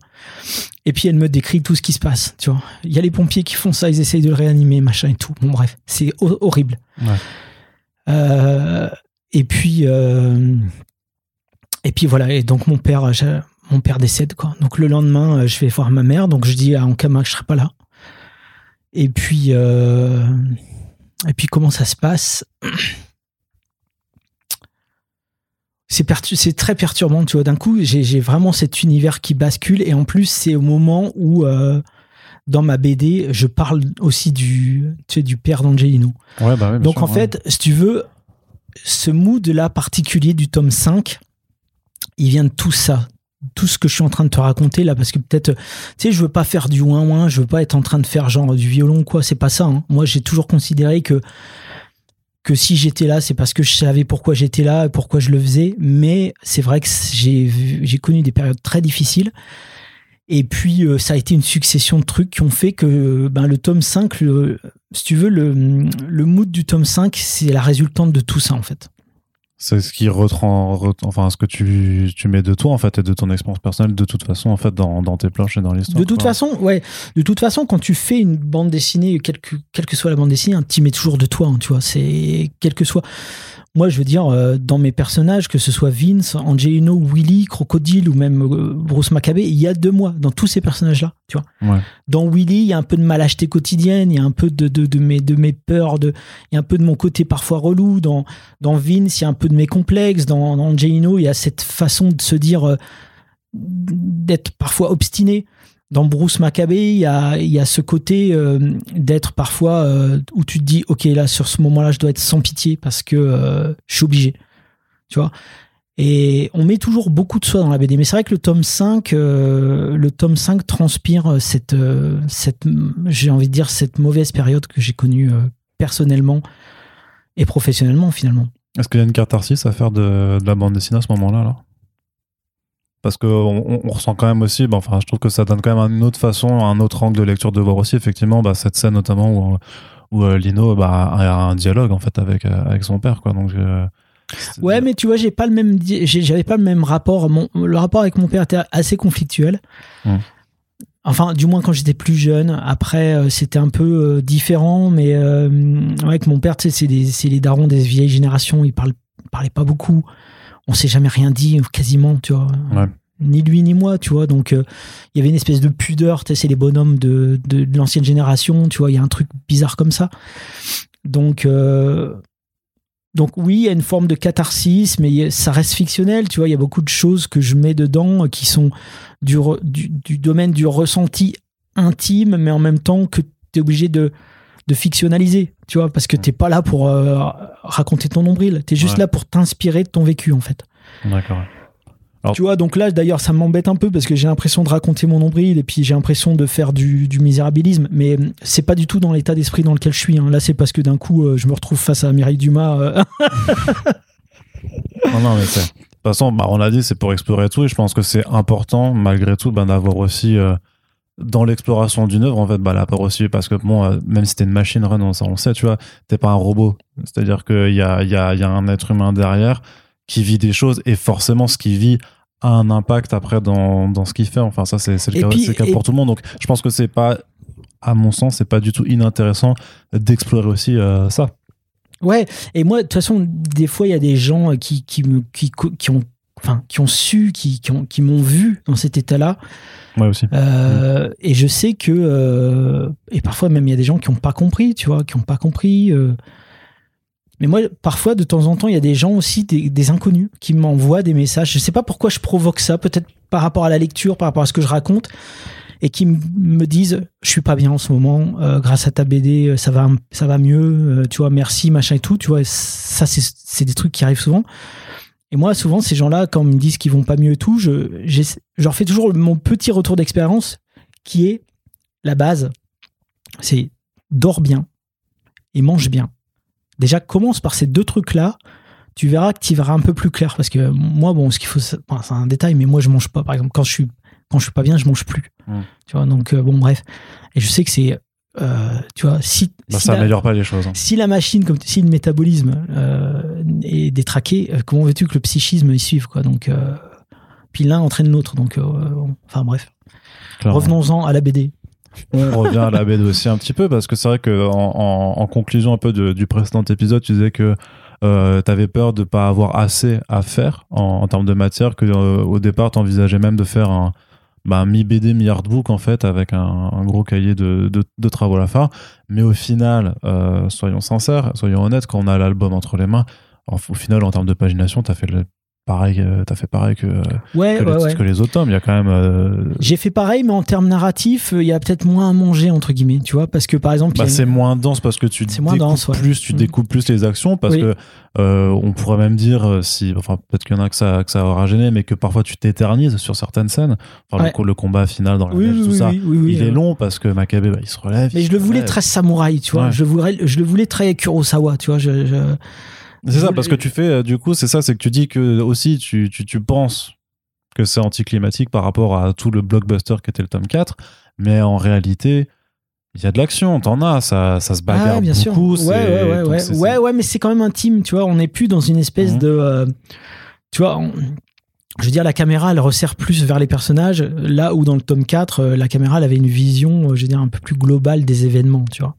Et puis elle me décrit tout ce qui se passe, tu vois. Il y a les pompiers qui font ça, ils essayent de le réanimer, machin et tout. Bon bref, c'est ho- horrible. Ouais. Euh, et puis, euh, et puis voilà. Et donc mon père, mon père décède quoi. Donc le lendemain, euh, je vais voir ma mère. Donc je dis à Ankama que je serai pas là. Et puis, euh, et puis comment ça se passe? c'est pertu- c'est très perturbant, tu vois. D'un coup, j'ai vraiment cet univers qui bascule. Et en plus, c'est au moment où, euh, dans ma BD, je parle aussi du, tu sais, du père d'Angelino. Ouais, bah Donc, sûr, en ouais. fait, si tu veux, ce mood-là particulier du tome 5, il vient de tout ça. Tout ce que je suis en train de te raconter là, parce que peut-être, tu sais, je veux pas faire du ouin-ouin, je veux pas être en train de faire genre du violon ou quoi, c'est pas ça. hein. Moi, j'ai toujours considéré que que si j'étais là, c'est parce que je savais pourquoi j'étais là pourquoi je le faisais. Mais c'est vrai que j'ai connu des périodes très difficiles. Et puis, euh, ça a été une succession de trucs qui ont fait que ben, le tome 5, le- si tu veux, le, le mood du tome 5, c'est la résultante de tout ça, en fait. C'est ce qui retrans, ret- enfin, ce que tu, tu mets de toi, en fait, et de ton expérience personnelle, de toute façon, en fait, dans, dans tes planches et dans l'histoire. De toute quoi. façon, ouais. De toute façon, quand tu fais une bande dessinée, quelle que, quelle que soit la bande dessinée, tu mets toujours de toi, hein, tu vois. C'est quel que soit. Moi, je veux dire, euh, dans mes personnages, que ce soit Vince, Angelino, Willy, Crocodile ou même euh, Bruce Maccabée, il y a de moi dans tous ces personnages-là, tu vois. Ouais. Dans Willy, il y a un peu de malâcheté quotidienne, il y a un peu de, de, de, mes, de mes peurs, de, il y a un peu de mon côté parfois relou. Dans, dans Vince, il y a un peu de mes complexes. Dans, dans Angelino, il y a cette façon de se dire, euh, d'être parfois obstiné. Dans Bruce Maccabée, il y a, ce côté euh, d'être parfois euh, où tu te dis, ok, là, sur ce moment-là, je dois être sans pitié parce que euh, je suis obligé. Tu vois? Et on met toujours beaucoup de soi dans la BD. Mais c'est vrai que le tome 5, euh, le tome 5 transpire cette, cette j'ai envie de dire, cette mauvaise période que j'ai connue personnellement et professionnellement, finalement. Est-ce qu'il y a une catharsis à faire de, de la bande dessinée à ce moment-là, là Parce qu'on on, on ressent quand même aussi, bah, enfin, je trouve que ça donne quand même une autre façon, un autre angle de lecture de voir aussi, effectivement, bah, cette scène notamment où, où euh, Lino bah, a un dialogue, en fait, avec, euh, avec son père, quoi. Donc, euh, Ouais, mais tu vois, j'ai pas le même, j'avais pas le même rapport. Mon, le rapport avec mon père était assez conflictuel. Enfin, du moins quand j'étais plus jeune. Après, c'était un peu différent, mais euh, avec mon père, tu sais, c'est les darons des vieilles générations. Ils parlent, parlaient pas beaucoup. On s'est jamais rien dit, quasiment, tu vois. Ouais. Ni lui ni moi, tu vois. Donc, euh, il y avait une espèce de pudeur. Tu sais, c'est les bonhommes de, de, de l'ancienne génération, tu vois. Il y a un truc bizarre comme ça. Donc, euh, donc oui, il y a une forme de catharsis, mais ça reste fictionnel, tu vois. Il y a beaucoup de choses que je mets dedans euh, qui sont du, re- du, du domaine du ressenti intime, mais en même temps que tu es obligé de, de fictionnaliser, tu vois, parce que t'es pas là pour euh, raconter ton nombril, tu es juste Ouais. là pour t'inspirer de ton vécu, en fait. D'accord. tu vois, donc là, d'ailleurs, ça m'embête un peu parce que j'ai l'impression de raconter mon nombril et puis j'ai l'impression de faire du, du misérabilisme, mais c'est pas du tout dans l'état d'esprit dans lequel je suis. hein. Là, c'est parce que d'un coup, euh, je me retrouve face à Mireille Dumas. euh, Non, non, mais. De toute façon, bah, on l'a dit, c'est pour explorer tout, et je pense que c'est important, malgré tout, ben, d'avoir aussi, euh, dans l'exploration d'une œuvre, en fait, bah, l'apport aussi, parce que bon, euh, même si t'es une machine run, on, ça, on le sait, tu vois, t'es pas un robot. C'est-à-dire qu'il y a, y, a, y a un être humain derrière qui vit des choses, et forcément, ce qu'il vit a un impact après dans, dans ce qu'il fait. Enfin, ça, c'est c'est le cas, puis- c'est le cas et- pour tout le monde. Donc, je pense que c'est pas, à mon sens, c'est pas du tout inintéressant d'explorer aussi euh, ça. Ouais, et moi, de toute façon, des fois, il y a des gens qui, qui, me, qui, qui, ont, enfin, qui ont su, qui, qui, ont- qui m'ont vu dans cet état-là. Ouais, aussi. Euh, Et je sais que. euh, et parfois, même, il y a des gens qui n'ont pas compris, tu vois, qui n'ont pas compris. euh. Mais moi, parfois, de temps en temps, il y a des gens aussi, des, inconnus, qui m'envoient des messages. Je sais pas pourquoi je provoque ça, peut-être par rapport à la lecture, par rapport à ce que je raconte, et qui me disent Je suis pas bien en ce moment, grâce à ta BD, ça va, ça va mieux, tu vois, merci, machin et tout. Tu vois, ça, c'est des trucs qui arrivent souvent. Et moi, souvent, ces gens-là, quand ils me disent qu'ils vont pas mieux et tout, je, je leur fais toujours mon petit retour d'expérience qui est la base. C'est dors bien et mange bien. Déjà, commence par ces deux trucs-là. Tu verras que tu verras un peu plus clair. Parce que moi, bon, ce qu'il faut, c'est enfin, un détail, mais moi, je mange pas. Par exemple, quand je suis, quand je suis pas bien, je mange plus. Mm. Tu vois, donc, euh, bon, bref. Et je sais que c'est, euh, tu vois, si, Bah, si ça la- améliore pas les choses. hein. si la machine, comme si le métabolisme euh, est détraqué, euh, comment veux-tu que le psychisme y suive quoi? Donc, euh, puis l'un entraîne l'autre. Donc, enfin bref. Revenons-en à la BD. On revient à la BD aussi un petit peu parce que c'est vrai que en, en- en conclusion un peu de- du précédent épisode, tu disais que euh, tu avais peur de pas avoir assez à faire en, en termes de matière, que euh, au départ tu envisageais même de faire un, bah, un mi-BD, mi-artbook en fait, avec un, gros cahier de, travaux à la fin. Mais au final, euh, soyons sincères, soyons honnêtes, quand on a l'album entre les mains, au final, en termes de pagination, tu as fait le pareil, euh, t'as fait pareil que, Ouais, que, ouais, les, ouais. que les autres tomes. Il y a quand même. euh, J'ai fait pareil, mais en termes narratifs, euh, il y a peut-être moins à manger, entre guillemets, tu vois, parce que par exemple, Bah, une- c'est moins dense parce que tu C'est moins découpes dense, ouais. plus, tu Mm. découpes plus les actions parce Oui. que euh, on pourrait même dire euh, si, enfin peut-être qu'il y en a que ça, que ça aura gêné, mais que parfois tu t'éternises sur certaines scènes. Enfin le le, combat final dans la oui, neige, oui, tout oui, ça, il est long parce que Makabe bah, il se relève. Mais je le voulais relève. très samouraï, tu vois. Je, le voulais, je le voulais très Kurosawa, tu vois. Je, je- C'est ça parce que tu fais euh, du coup c'est ça c'est que tu dis que aussi tu, tu, tu penses que c'est anticlimatique par rapport à tout le blockbuster qui était le tome 4 mais en réalité il y a de l'action t'en as ça, ça se bagarre Ah, bien sûr. beaucoup Ouais, c'est- ouais, ouais, ouais. c'est- ouais, ouais, mais c'est quand même intime, tu vois. On n'est plus dans une espèce Mhm. de. euh, tu vois, on- je veux dire, la caméra, elle resserre plus vers les personnages, là où dans le tome 4, euh, la caméra, elle avait une vision, je veux dire, un peu plus globale des événements, tu vois.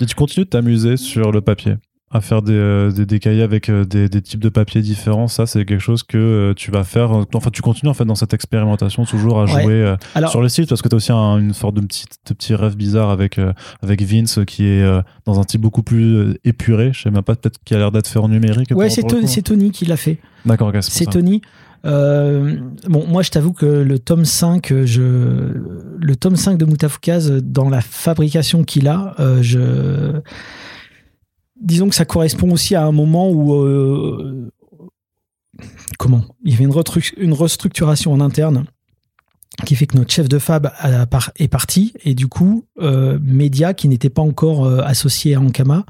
Et tu continues de t'amuser sur le papier, à faire des, euh, des, des cahiers avec euh, des, des types de papier différents. Ça, c'est quelque chose que euh, tu vas faire. Enfin, tu continues en fait dans cette expérimentation toujours à jouer Alors, sur le site parce que tu as aussi un- une sorte de petit, de petit rêve bizarre avec, avec Vince qui est dans un type beaucoup plus épuré. Je sais même pas, peut-être qu'il a l'air d'être fait en numérique. ouais, c'est Tony, qui l'a fait. D'accord, c'est. Tony. Euh, bon, moi, je t'avoue que le tome 5, euh, je, le tome 5 de Mutafukaz, euh, dans la fabrication qu'il a, euh, je, disons que ça correspond aussi à un moment où, euh, comment Il y avait une, restructuration en interne qui fait que notre chef de fab est parti et du coup, euh, Media, qui n'était pas encore euh, associé à Ankama,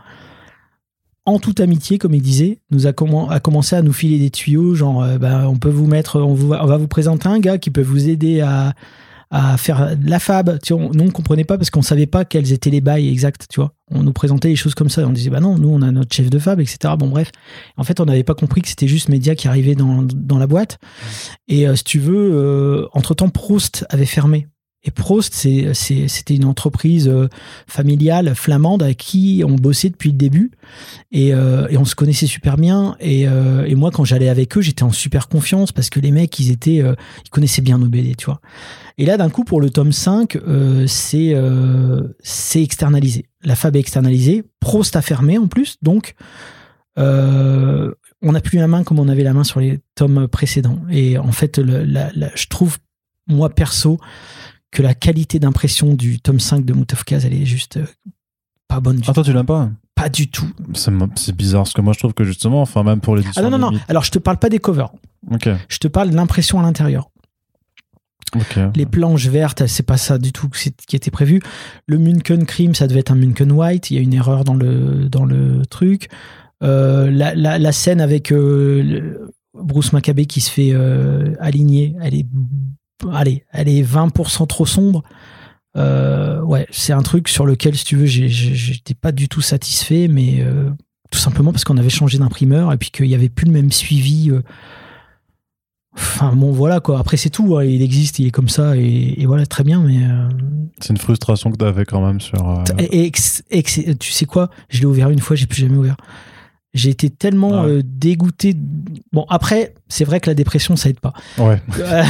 en toute amitié, comme il disait, nous a, commen- a commencé à nous filer des tuyaux, genre, bah, on peut vous mettre, on va vous présenter un gars qui peut vous aider à, à faire de la fab. Tu vois, on- nous, on comprenait pas parce qu'on savait pas quels étaient les bails exacts, tu vois. On nous présentait les choses comme ça. et On disait, bah non, nous, on a notre chef de fab, etc. Bon, bref. En fait, on n'avait pas compris que c'était juste Média qui arrivait dans, dans la boîte. Et euh, si tu veux, euh, entre-temps, Proust avait fermé. Et c'est- c'était une entreprise euh, familiale flamande avec qui on bossait depuis le début. Et, euh, on se connaissait super bien. Et, euh, et moi, quand j'allais avec eux, j'étais en super confiance parce que les mecs, ils étaient, ils connaissaient bien nos BD, tu vois. Et là, d'un coup, pour le tome 5, euh, c'est externalisé. La fab est externalisée. Prost a fermé en plus. Donc, on n'a plus la main comme on avait la main sur les tomes précédents. Et en fait, je trouve, moi perso, que la qualité d'impression du tome 5 de Mutafkaz, elle est juste euh, pas bonne du Ah, toi, tu l'aimes pas pas du tout. C'est bizarre parce que moi je trouve que justement, enfin même pour l'édition. Ah non, non, non. Alors, je te parle pas des covers. Ok. Je te parle de l'impression à l'intérieur. Ok. Les planches vertes, c'est pas ça du tout qui était prévu. Le Munken Cream, ça devait être un Munken White. Il y a une erreur dans le, dans le truc. Euh, la, la, la scène avec euh, Bruce Maccabee qui se fait euh, aligner, elle est, allez, elle est 20% trop sombre. Euh, ouais, c'est un truc sur lequel, si tu veux, j'étais pas du tout satisfait, mais euh, tout simplement parce qu'on avait changé d'imprimeur et puis qu'il y avait plus le même suivi. euh. Enfin bon, voilà quoi. Après, c'est tout. hein. Il existe, il est comme ça et, et voilà, très bien. Mais euh, C'est une frustration que t'avais quand même sur. euh, et- et tu sais quoi? Je l'ai ouvert une fois, j'ai plus jamais ouvert. J'ai été tellement ouais. euh, dégoûté. Bon, après, c'est vrai que la dépression, ça aide pas. Ouais. Euh,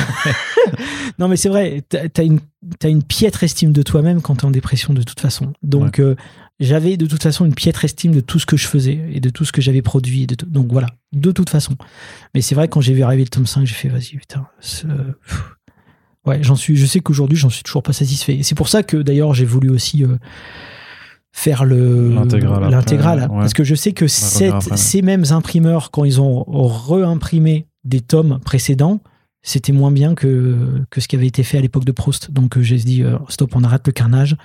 non, mais c'est vrai, t'as une, t'as une piètre estime de toi-même quand t'es en dépression, de toute façon. Donc, euh, j'avais de toute façon une piètre estime de tout ce que je faisais et de tout ce que j'avais produit. de donc voilà, de toute façon. Mais c'est vrai, quand j'ai vu arriver le tome 5, j'ai fait, vas-y, putain. Ouais, j'en suis, je sais qu'aujourd'hui, j'en suis toujours pas satisfait. Et c'est pour ça que d'ailleurs, j'ai voulu aussi euh, faire le L'intégrale ouais. Parce que je sais que cette- après, ouais. ces mêmes imprimeurs, quand ils ont réimprimé des tomes précédents, c'était moins bien que, que ce qui avait été fait à l'époque de Proust. Donc euh, j'ai dit, euh, stop, on arrête le carnage.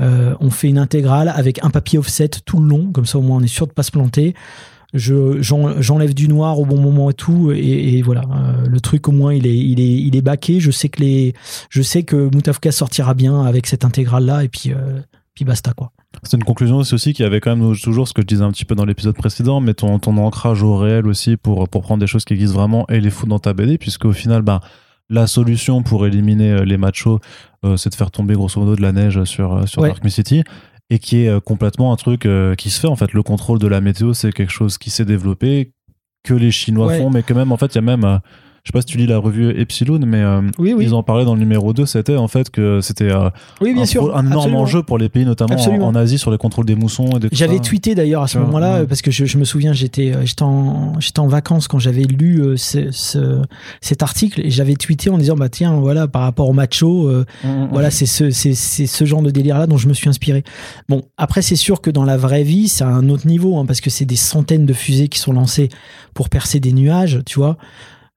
Euh, on fait une intégrale avec un papier offset tout le long, comme ça au moins on est sûr de pas se planter. Je, j'en- j'enlève du noir au bon moment et tout, et, et voilà. Euh, le truc au moins il est, il est, il est baqué. Je sais que les, je sais que Moutafka sortira bien avec cette intégrale là, et puis, euh, puis basta quoi. C'est une conclusion aussi, qui avait quand même toujours ce que je disais un petit peu dans l'épisode précédent, mais ton, ton ancrage au réel aussi pour, pour prendre des choses qui existent vraiment et les foutre dans ta BD, puisque au final, ben, la solution pour éliminer euh, les machos, euh, c'est de faire tomber grosso modo de la neige sur, euh, sur Ouais. Dark City. Et qui est complètement un truc euh, qui se fait en fait. Le contrôle de la météo, c'est quelque chose qui s'est développé, que les Chinois Ouais. font, mais que même en fait, il y a même, euh, je sais pas si tu lis la revue Epsilon, mais euh, Oui, oui. ils en parlaient dans le numéro 2, c'était en fait que c'était euh, Oui, bien un, sûr. pro- un énorme absolument. enjeu pour les pays, notamment en, Asie, sur les contrôles des moussons et J'avais tweeté d'ailleurs à ce moment-là, ouais. parce que je, je me souviens, j'étais euh, j'étais en, en vacances quand j'avais lu euh, ce- ce- cet article et j'avais tweeté en disant bah tiens voilà par rapport au macho, euh, Mm, mm, voilà c'est ce c'est c'est ce genre de délire là dont je me suis inspiré. Bon après c'est sûr que dans la vraie vie c'est à un autre niveau hein, parce que c'est des centaines de fusées qui sont lancées pour percer des nuages, tu vois.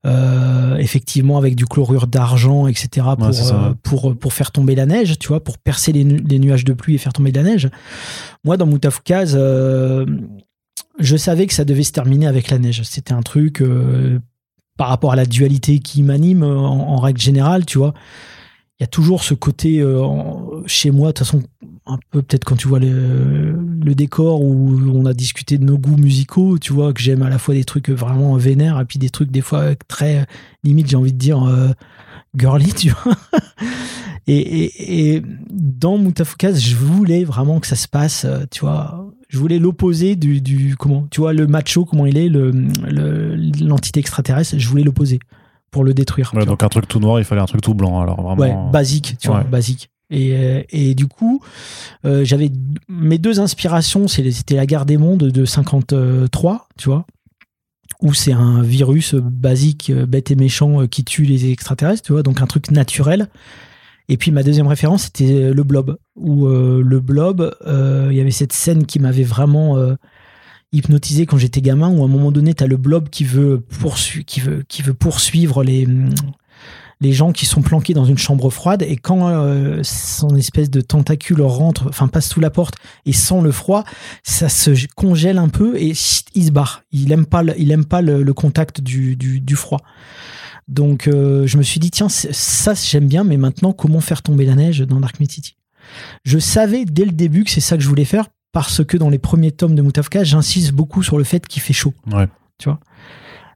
Euh, effectivement avec du chlorure d'argent etc pour, Ouais, c'est ça, euh, ouais. pour pour faire tomber la neige tu vois pour percer les, nu- les nuages de pluie et faire tomber de la neige. Moi dans Moutafoukaz euh, je savais que ça devait se terminer avec la neige. C'était un truc euh, par rapport à la dualité qui m'anime en, en règle générale tu vois. Il y a toujours ce côté chez moi de toute façon un peu peut-être quand tu vois le, le décor où on a discuté de nos goûts musicaux tu vois que j'aime à la fois des trucs vraiment vénères et puis des trucs des fois très limite j'ai envie de dire euh, girly tu vois et, et, et dans Moutafoukaz je voulais vraiment que ça se passe euh, tu vois je voulais l'opposé du, du comment tu vois le macho comment il est le le- l'entité extraterrestre je voulais l'opposer pour le détruire Ouais, tu vois. donc un truc tout noir, il fallait un truc tout blanc. Alors vraiment. Ouais, basique, tu vois, basique. Et, euh, et du coup, euh, j'avais mes deux inspirations, c'était la guerre des mondes de 53, tu vois, où c'est un virus basique, euh, bête et méchant qui tue les extraterrestres, tu vois, donc un truc naturel. Et puis ma deuxième référence, c'était le blob, où le blob, il y avait cette scène qui m'avait vraiment hypnotisé quand j'étais gamin, où à un moment donné, tu as le blob qui veut, poursu- qui veut, qui veut poursuivre les, les gens qui sont planqués dans une chambre froide et quand euh, son espèce de tentacule rentre, enfin passe sous la porte et sent le froid, ça se congèle un peu et il se barre. Il aime pas, le, il aime pas le, le contact du, du, du froid. Donc euh, je me suis dit tiens ça j'aime bien, mais maintenant comment faire tomber la neige dans Dark Knight City? Je savais dès le début que c'est ça que je voulais faire parce que dans les premiers tomes de Moutafka, j'insiste beaucoup sur le fait qu'il fait chaud. Ouais. Tu vois?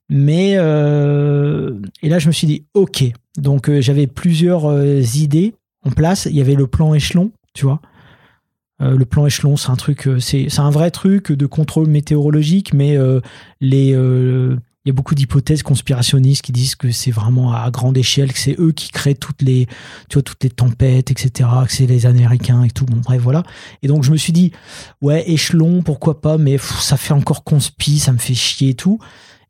Mais euh, et là je me suis dit ok. Donc euh, j'avais plusieurs euh, idées en place. Il y avait le plan échelon tu vois. Euh, le plan échelon c'est un truc c'est un vrai truc de contrôle météorologique mais les il y a beaucoup d'hypothèses conspirationnistes qui disent que c'est vraiment à grande échelle que c'est eux qui créent toutes les tu vois toutes les tempêtes etc que c'est les américains et tout. Bon bref voilà. Et donc je me suis dit ouais échelon pourquoi pas mais ça fait encore conspi ça me fait chier et tout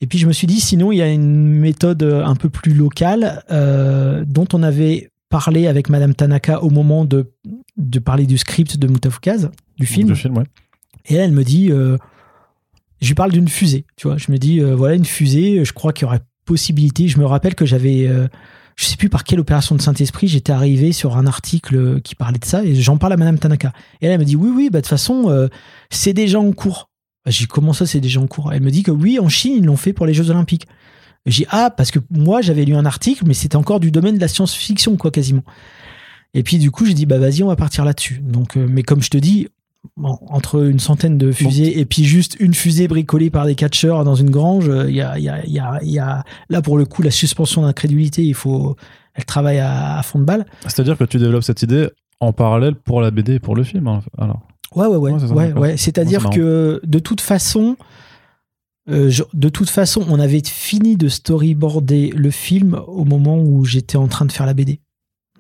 et puis je me suis dit, sinon, il y a une méthode euh, un peu plus locale euh, dont on avait parlé avec Madame Tanaka au moment de, de parler du script de Moutafukaz, du film. Le film, ouais. Et là, elle me dit, euh, je lui parle d'une fusée, tu vois. Je me dis, euh, voilà, une fusée, je crois qu'il y aurait possibilité. Je me rappelle que j'avais, je sais plus par quelle opération de Saint-Esprit, j'étais arrivé sur un article qui parlait de ça et j'en parle à Madame Tanaka. Et elle me dit, oui, oui, bah, de toute façon, euh, c'est déjà en cours. Bah, J'ai comment ça, c'est déjà en cours? Elle me dit que oui, en Chine, ils l'ont fait pour les Jeux Olympiques. J'ai ah, parce que moi, j'avais lu un article, mais c'était encore du domaine de la science-fiction, quoi, quasiment. Et puis, du coup, j'ai dit, bah, vas-y, on va partir là-dessus. Donc, euh, mais comme je te dis, entre une centaine de fusées et puis juste une fusée bricolée par des catcheurs dans une grange, il y a, là, pour le coup, la suspension d'incrédulité, elle travaille à, à fond de balle. C'est-à-dire que tu développes cette idée en parallèle pour la BD et pour le film. hein, Alors, Ouais, ouais, ouais. Ouais, ouais, ouais. C'est-à-dire que de toute façon, euh, je- de toute façon, on avait fini de storyboarder le film au moment où j'étais en train de faire la BD.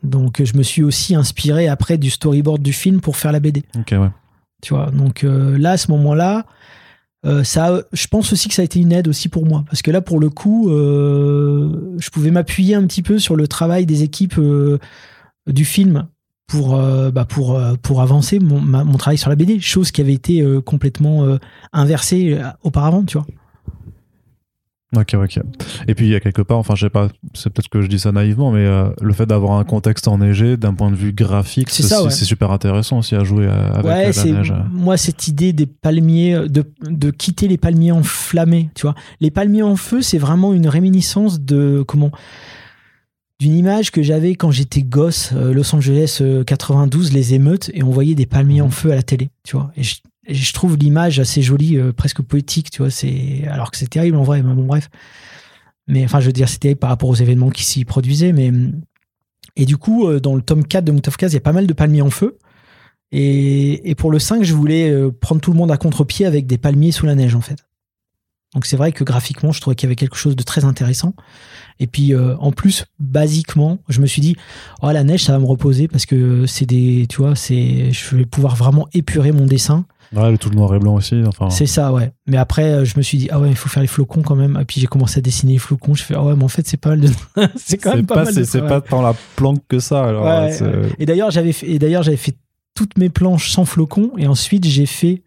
Donc, je me suis aussi inspiré après du storyboard du film pour faire la BD. ok, ouais. Tu vois. Donc euh, là, à ce moment-là, euh, ça, je pense aussi que ça a été une aide aussi pour moi, parce que là, pour le coup, je pouvais m'appuyer un petit peu sur le travail des équipes du film pour euh, bah, pour euh, pour avancer mon, ma- mon travail sur la BD, chose qui avait été euh, complètement euh, inversée auparavant, tu vois. Ok, ok. Et puis il y a quelque part, enfin je sais pas, c'est peut-être que je dis ça naïvement, mais le fait d'avoir un contexte enneigé d'un point de vue graphique, C'est ouais. super intéressant aussi à jouer avec ouais, la neige. moi cette idée des palmiers, de, de quitter les palmiers enflammés, tu vois. Les palmiers en feu, c'est vraiment une réminiscence de comment d'une image que j'avais quand j'étais gosse, euh, Los Angeles euh, 92, les émeutes, et on voyait des palmiers en feu à la télé, tu vois. Et je, et je trouve l'image assez jolie, euh, presque poétique, tu vois. C'est alors que c'est terrible en vrai, mais bon bref. Mais enfin, je veux dire, c'était par rapport aux événements qui s'y produisaient, mais et du coup, euh, dans le tome 4 de Moutafkaz, il y a pas mal de palmiers en feu. Et, et pour le 5, je voulais euh, prendre tout le monde à contre-pied avec des palmiers sous la neige, en fait. Donc c'est vrai que graphiquement, je trouvais qu'il y avait quelque chose de très intéressant. Et puis euh, en plus, basiquement, je me suis dit, oh la neige, ça va me reposer parce que c'est des, tu vois, c'est, je vais pouvoir vraiment épurer mon dessin. Ouais, le tout le noir et blanc aussi. Enfin, C'est ça, ouais. Mais après, euh, je me suis dit, ah ouais, il faut faire les flocons quand même. Et puis j'ai commencé à dessiner les flocons. Je fais, ah ouais, mais en fait, c'est pas mal de, c'est quand même pas, pas, mal c'est pas tant la planque que ça. Alors, Ouais, c'est- ouais. Et d'ailleurs, j'avais fait, et d'ailleurs, j'avais fait toutes mes planches sans flocons. Et ensuite, j'ai fait,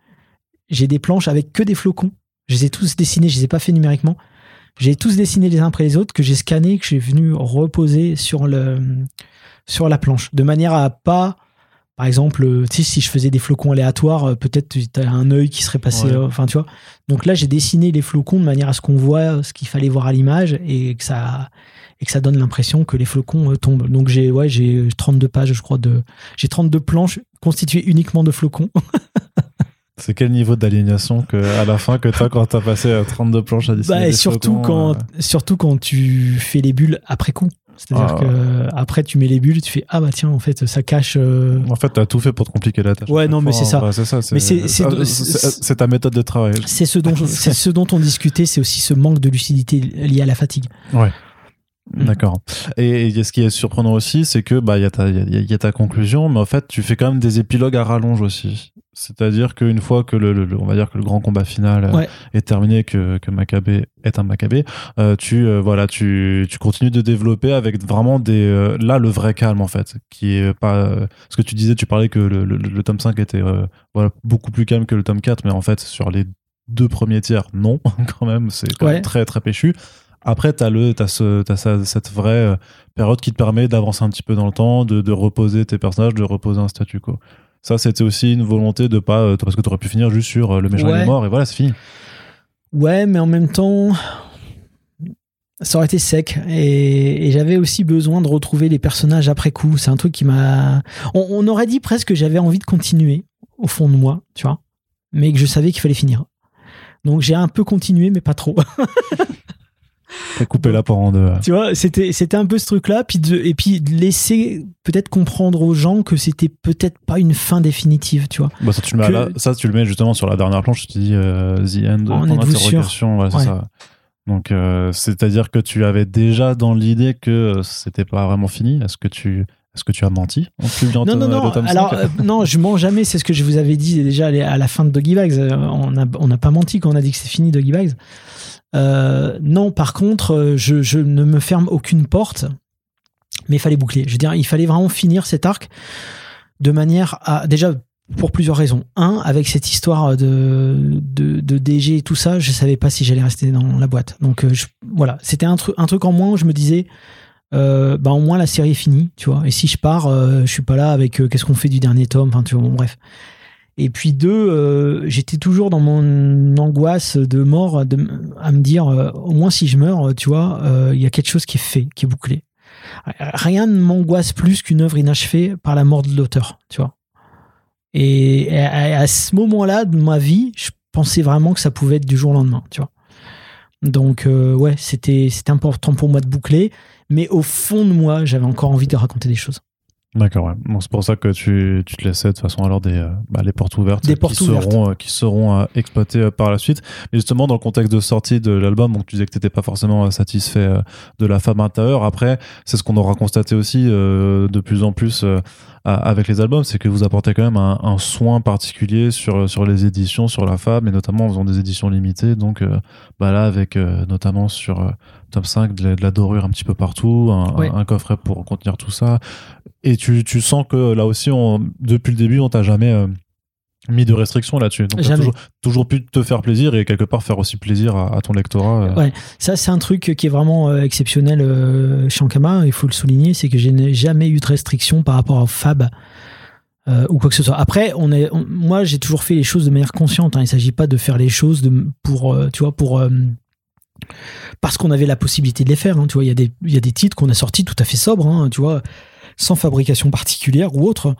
j'ai des planches avec que des flocons. Je les ai tous dessinés, je les ai pas fait numériquement. J'ai tous dessiné les uns après les autres que j'ai scanné, que j'ai venu reposer sur le, sur la planche. De manière à pas, par exemple, euh, tu sais, si je faisais des flocons aléatoires, euh, peut-être tu as un œil qui serait passé, Ouais. euh, enfin, tu vois. Donc là, j'ai dessiné les flocons de manière à ce qu'on voit ce qu'il fallait voir à l'image et que ça, et que ça donne l'impression que les flocons tombent. Donc j'ai ouais, j'ai 32 pages, je crois, de j'ai 32 planches constituées uniquement de flocons. C'est quel niveau d'aliénation que, à la fin que t'as quand t'as passé euh, 32 planches à dessiner Bah, et surtout quand euh, surtout quand tu fais les bulles après coup. C'est-à-dire Ah. que euh, après tu mets les bulles, tu fais ah bah tiens en fait ça cache euh, En fait, t'as tout fait pour te compliquer la tâche. Ouais, non, mais c'est ça. Ouais, c'est ça. Mais c'est- c'est- c'est c'est ta méthode de travail. c'est ce dont c'est ce dont on discutait, c'est aussi ce manque de lucidité lié à la fatigue. Mm. D'accord. Et, et ce qui est surprenant aussi, c'est que bah il y, y a- il y a ta conclusion, mais en fait, tu fais quand même des épilogues à rallonge aussi. C'est-à-dire qu'une fois que le, le- on va dire que le grand combat final euh, Ouais. est terminé, que, que Maccabée est un Maccabée, euh, tu euh, voilà, tu, tu continues de développer avec vraiment des euh, là le vrai calme en fait, qui est pas ce que tu disais, tu parlais que le, le- le tome 5 était voilà, beaucoup plus calme que le tome 4, mais en fait sur les deux premiers tiers, non quand même, c'est quand Ouais. même très très péchu. Après, tu as, le, ce, cette vraie période qui te permet d'avancer un petit peu dans le temps, de, de reposer tes personnages, de reposer un statu quo. Ça, c'était aussi une volonté de pas. euh, parce que tu aurais pu finir juste sur euh, le méchant Ouais. est mort et voilà, c'est fini. Ouais, mais en même temps, ça aurait été sec. Et, et j'avais aussi besoin de retrouver les personnages après coup. C'est un truc qui m'a. On, on aurait dit presque que j'avais envie de continuer au fond de moi, tu vois, mais que je savais qu'il fallait finir. Donc j'ai un peu continué, mais pas trop. T'as coupé la part en deux. tu vois, c'était c'était un peu ce truc-là, puis de, et puis de laisser peut-être comprendre aux gens que c'était peut-être pas une fin définitive, tu vois. Bah, ça, tu le mets à Que- la- ça, tu le mets justement sur la dernière planche, tu te dis euh, The End, En point d'interrogation, c'est Ouais. ça. Donc, euh, c'est-à-dire que tu avais déjà dans l'idée que euh, c'était pas vraiment fini. Est-ce que tu. Est-ce que tu as menti en publiant Non, non, non. le tome Alors, 5? euh, non, je mens jamais. C'est ce que je vous avais dit déjà à la fin de Doggy Bags. On n'a on n'a pas menti quand on a dit que c'est fini Doggy Bags. Euh, non, par contre, euh, je, ne me ferme aucune porte, mais il fallait boucler. Je veux dire, il fallait vraiment finir cet arc de manière à déjà pour plusieurs raisons. Un, avec cette histoire de, de, DG et tout ça, je savais pas si j'allais rester dans la boîte. Donc euh, voilà, c'était un, truc en moins où je me disais, bah, au moins la série est finie, tu vois. Et si je pars, euh, je suis pas là avec qu'est-ce qu'on fait du dernier tome, enfin tu vois, bon, bref. Et puis deux, euh, j'étais toujours dans mon angoisse de mort à me dire, euh, au moins si je meurs, tu vois, euh, il y a quelque chose qui est fait, qui est bouclé. Rien ne m'angoisse plus qu'une œuvre inachevée par la mort de l'auteur, tu vois. Et à, à ce moment-là de ma vie, je pensais vraiment que ça pouvait être du jour au lendemain, tu vois. Donc ouais, c'était important pour moi de boucler, mais au fond de moi, j'avais encore envie de raconter des choses. D'accord, ouais. Bon, c'est pour ça que tu, tu te laissais de toute façon alors des, euh, bah, les portes ouvertes Des qui portes ouvertes. seront, euh, qui seront euh, exploitées euh, par la suite. Mais justement, dans le contexte de sortie de l'album, donc tu disais que tu n'étais pas forcément satisfait de la femme intérieure. Après, c'est ce qu'on aura constaté aussi de plus en plus avec les albums, c'est que vous apportez quand même un, un soin particulier sur, sur les éditions, sur la femme, et notamment en faisant des éditions limitées. Donc bah là, avec notamment sur Top 5, de la, de la dorure un petit peu partout, un coffret pour contenir tout ça. Et tu, tu sens que là aussi, on, depuis le début, on t'a jamais euh, mis de restrictions là-dessus. Donc, t'as toujours, toujours pu te faire plaisir et quelque part faire aussi plaisir à, à ton lectorat. euh. Ouais. Ça, c'est un truc qui est vraiment euh, exceptionnel euh, chez Ankama, il faut le souligner, c'est que je n'ai jamais eu de restriction par rapport au Fab euh, ou quoi que ce soit. Après, on est, on- moi, j'ai toujours fait les choses de manière consciente. hein. Il ne s'agit pas de faire les choses de, pour, euh, tu vois, pour euh, parce qu'on avait la possibilité de les faire. hein. Tu vois, il y a des, il y a des titres qu'on a sortis tout à fait sobres, hein, tu vois, sans fabrication particulière ou autre.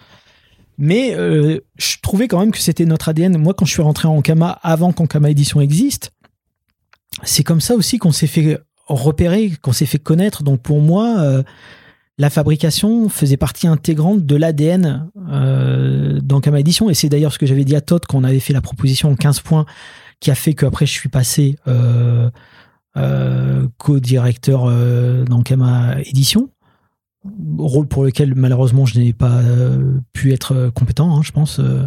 Mais euh, je trouvais quand même que c'était notre ADN. Moi, quand je suis rentré en Ankama, avant qu'Ankama Édition existe, c'est comme ça aussi qu'on s'est fait repérer, qu'on s'est fait connaître. Donc pour moi, euh, la fabrication faisait partie intégrante de l'ADN euh, d'Ankama Édition. Et c'est d'ailleurs ce que j'avais dit à Todd quand on avait fait la proposition en 15 points, qui a fait qu'après je suis passé euh, euh, co-directeur d'Ankama Édition. Rôle pour lequel malheureusement je n'ai pas euh, pu être euh, compétent, hein, je pense. euh.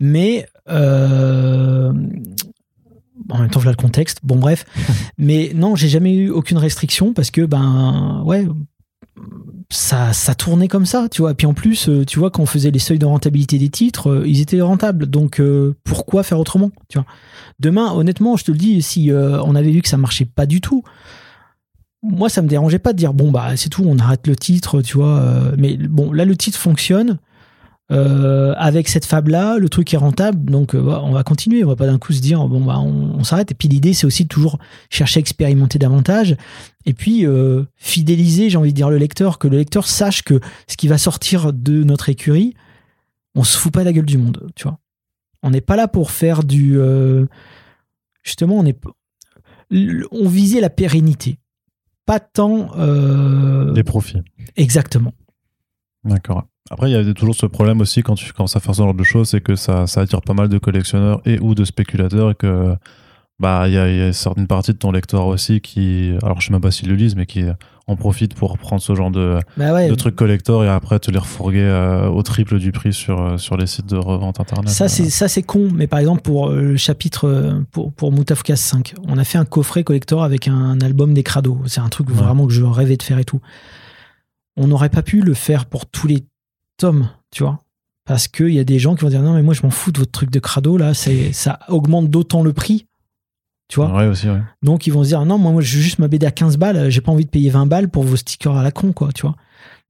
mais euh, en même temps, voilà le contexte. Bon, bref. Mais non, j'ai jamais eu aucune restriction parce que, ben, ouais, ça, ça tournait comme ça, tu vois. Et puis en plus, tu vois, quand on faisait les seuils de rentabilité des titres, ils étaient rentables. Donc, pourquoi faire autrement, tu vois? Demain, honnêtement, je te le dis, si on avait vu que ça marchait pas du tout, moi, ça me dérangeait pas de dire, bon, bah, c'est tout, on arrête le titre, tu vois. euh, mais bon, là, le titre fonctionne. Euh, avec cette fab là, le truc est rentable, donc euh, on va continuer. On va pas d'un coup se dire bon bah on, s'arrête. Et puis l'idée c'est aussi toujours chercher à expérimenter davantage et puis fidéliser, j'ai envie de dire le lecteur, que le lecteur sache que ce qui va sortir de notre écurie, on se fout pas la gueule du monde, tu vois. On n'est pas là pour faire du justement on est on visait la pérennité, pas tant euh, Des profits. exactement. D'accord. Après, il y a toujours ce problème aussi quand tu commences à faire ce genre de choses, c'est que ça, ça attire pas mal de collectionneurs et ou de spéculateurs et que bah il y y a une partie de ton lectorat aussi qui, alors je sais même pas s'ils le lisent, mais qui en profitent pour prendre ce genre de, Bah ouais, de trucs collector et après te les refourguer euh, au triple du prix sur, euh, sur les sites de revente internet. Ça, c'est ça, c'est con. Mais par exemple, pour euh, le chapitre pour pour Moutafukas 5, on a fait un coffret collector avec un album des Crado. C'est un truc Ouais. vraiment que je rêvais de faire et tout. On n'aurait pas pu le faire pour tous les tomes, tu vois, parce qu'il y a des gens qui vont dire non mais moi je m'en fous de votre truc de Crado là, c'est ça augmente d'autant le prix, tu vois. Ouais, aussi, ouais. Donc ils vont se dire non moi, moi je veux juste ma BD à 15 balles, j'ai pas envie de payer 20 balles pour vos stickers à la con quoi, tu vois.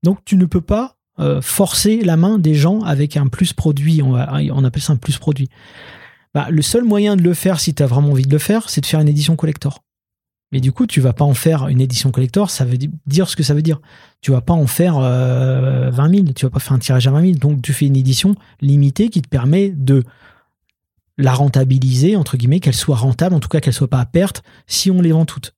Donc tu ne peux pas euh, forcer la main des gens avec un plus produit, on, va- on appelle ça un plus produit. Bah, le seul moyen de le faire si tu as vraiment envie de le faire, c'est de faire une édition collector. Mais du coup, tu vas pas en faire une édition collector, ça veut di- dire ce que ça veut dire. Tu vas pas en faire euh, 20 000, tu vas pas faire un tirage à 20 000. Donc tu fais une édition limitée qui te permet de la rentabiliser, entre guillemets, qu'elle soit rentable, en tout cas qu'elle soit pas à perte si on les vend toutes.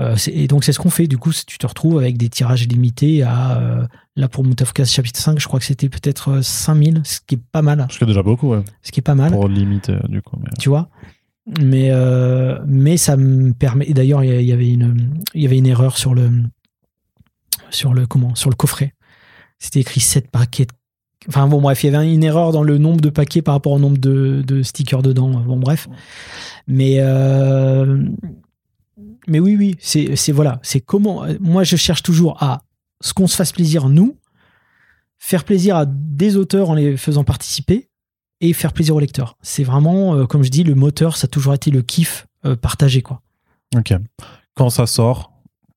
Euh, et donc c'est ce qu'on fait. Du coup, tu te retrouves avec des tirages limités à, euh, là pour Moutafkas chapitre 5, je crois que c'était peut-être euh, 5000, ce qui est pas mal. Ce qui est déjà beaucoup, ouais. Ce qui est pas mal Pour limiter, euh, du coup. Mais... tu vois? Mais, euh, mais ça me permet. et D'ailleurs, il y, a- il y avait une, il y avait une erreur sur le, sur le, comment, sur le coffret. C'était écrit 7 paquets. de- Enfin bon, bref, il y avait une erreur dans le nombre de paquets par rapport au nombre de, stickers dedans. Bon, bref. Mais, euh, mais oui, oui, c'est, c'est voilà, c'est comment. Moi, je cherche toujours à ce qu'on se fasse plaisir nous, faire plaisir à des auteurs en les faisant participer et faire plaisir aux lecteurs. C'est vraiment, euh, comme je dis, le moteur, ça a toujours été le kiff euh, partagé. Quoi. Ok. Quand ça sort,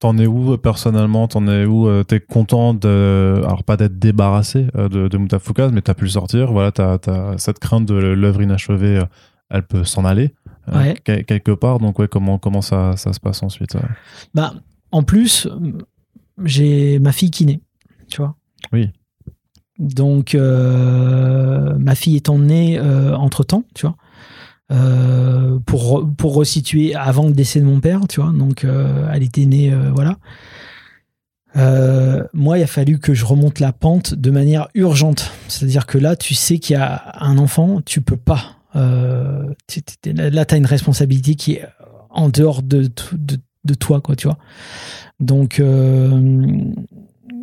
t'en es où euh, personnellement? T'en es où euh, T'es content de, alors pas d'être débarrassé euh, de, de Mutafukas, mais t'as pu le sortir. Voilà, t'as as cette crainte de l'œuvre inachevée, elle peut s'en aller Ouais. quelque part. Donc ouais, comment comment ça, ça se passe ensuite Bah, en plus, j'ai ma fille qui naît, tu vois. Oui. Donc, euh, ma fille étant née entre temps, tu vois, euh, pour, pour resituer avant le décès de mon père, tu vois, donc euh, elle était née, euh, voilà. Moi, il a fallu que je remonte la pente de manière urgente. C'est-à-dire que là, tu sais qu'il y a un enfant, tu peux pas. là, tu as une responsabilité qui est en dehors de, de, toi, quoi, tu vois. Donc,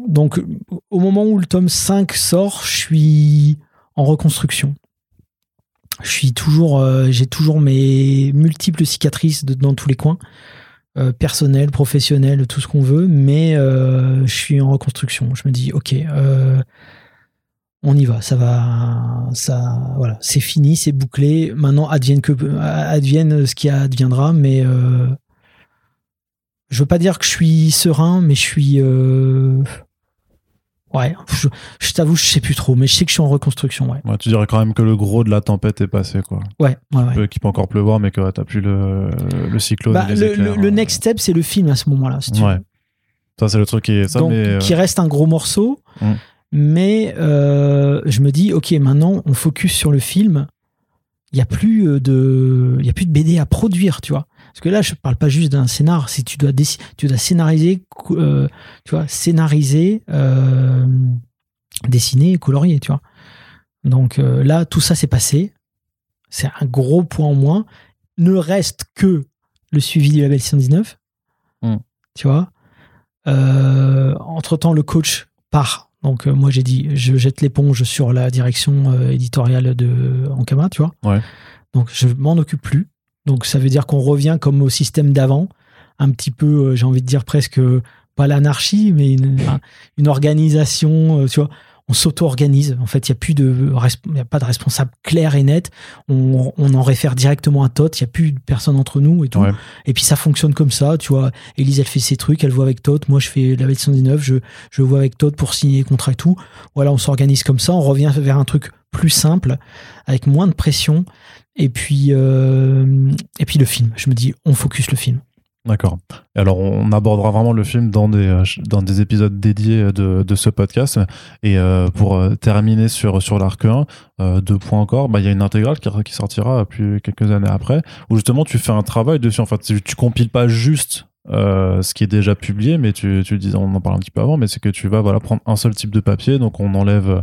donc, au moment où le tome 5 sort, je suis en reconstruction. Je suis toujours, euh, j'ai toujours mes multiples cicatrices dans tous les coins, euh, personnelles, professionnelles, tout ce qu'on veut, mais euh, je suis en reconstruction. Je me dis, ok, on y va, ça va, ça, voilà, c'est fini, c'est bouclé. Maintenant, advienne que advienne ce qui adviendra, mais euh, je veux pas dire que je suis serein, mais je suis, ouais, je, je t'avoue, je sais plus trop, mais je sais que je suis en reconstruction, ouais, Ouais, Tu dirais quand même que le gros de la tempête est passé, quoi. ouais, ouais. ouais. Peu- Qu'il peut encore pleuvoir, mais que ouais, t'as plus le, le cyclone. Bah, le, éclairs, le- le euh. next step, c'est le film à ce moment-là. si. Ouais. Ça, c'est le truc qui est ça, Donc, mais. euh, qui reste un gros morceau. Mm. Mais euh, je me dis, ok, maintenant on focus sur le film. Il n'y a plus de, il y a plus de BD à produire, tu vois. Parce que là, je parle pas juste d'un scénar. Si tu dois tu dois scénariser, euh, tu vois, scénariser, euh, dessiner, et colorier, tu vois. Donc euh, là, tout ça s'est passé. C'est un gros point en moins. Ne reste que le suivi du label 119. Mm. Tu vois. Euh, entre-temps, le coach part. Donc, moi, j'ai dit, je jette l'éponge sur la direction éditoriale de Ankama, tu vois. Ouais. Donc, je m'en occupe plus. Donc, ça veut dire qu'on revient comme au système d'avant. Un petit peu, euh, j'ai envie de dire presque, euh, pas l'anarchie, mais une, un- une organisation, euh, tu vois. On s'auto-organise. En fait, il n'y a plus de, y a pas de responsable clair et net. On, on en réfère directement à Toth. Il n'y a plus de personne entre nous et tout. Ouais. Et puis ça fonctionne comme ça, tu vois. Élise, elle fait ses trucs, elle voit avec Todd. Moi, je fais la 119, je, je vois avec Todd pour signer les contrats et tout. Voilà, on s'organise comme ça, on revient vers un truc plus simple, avec moins de pression. Et puis, euh, et puis le film. Je me dis, on focus le film. D'accord. Alors, on abordera vraiment le film dans des, dans des épisodes dédiés de, de ce podcast. Et euh, pour euh, terminer sur, sur l'arc 1, euh, deux points encore, bah, il y a une intégrale qui, sortira puis quelques années après, où justement tu fais un travail dessus. En fait, tu compiles pas juste euh, ce qui est déjà publié, mais tu, tu dis, on en parle un petit peu avant, mais c'est que tu vas voilà, prendre un seul type de papier, donc on enlève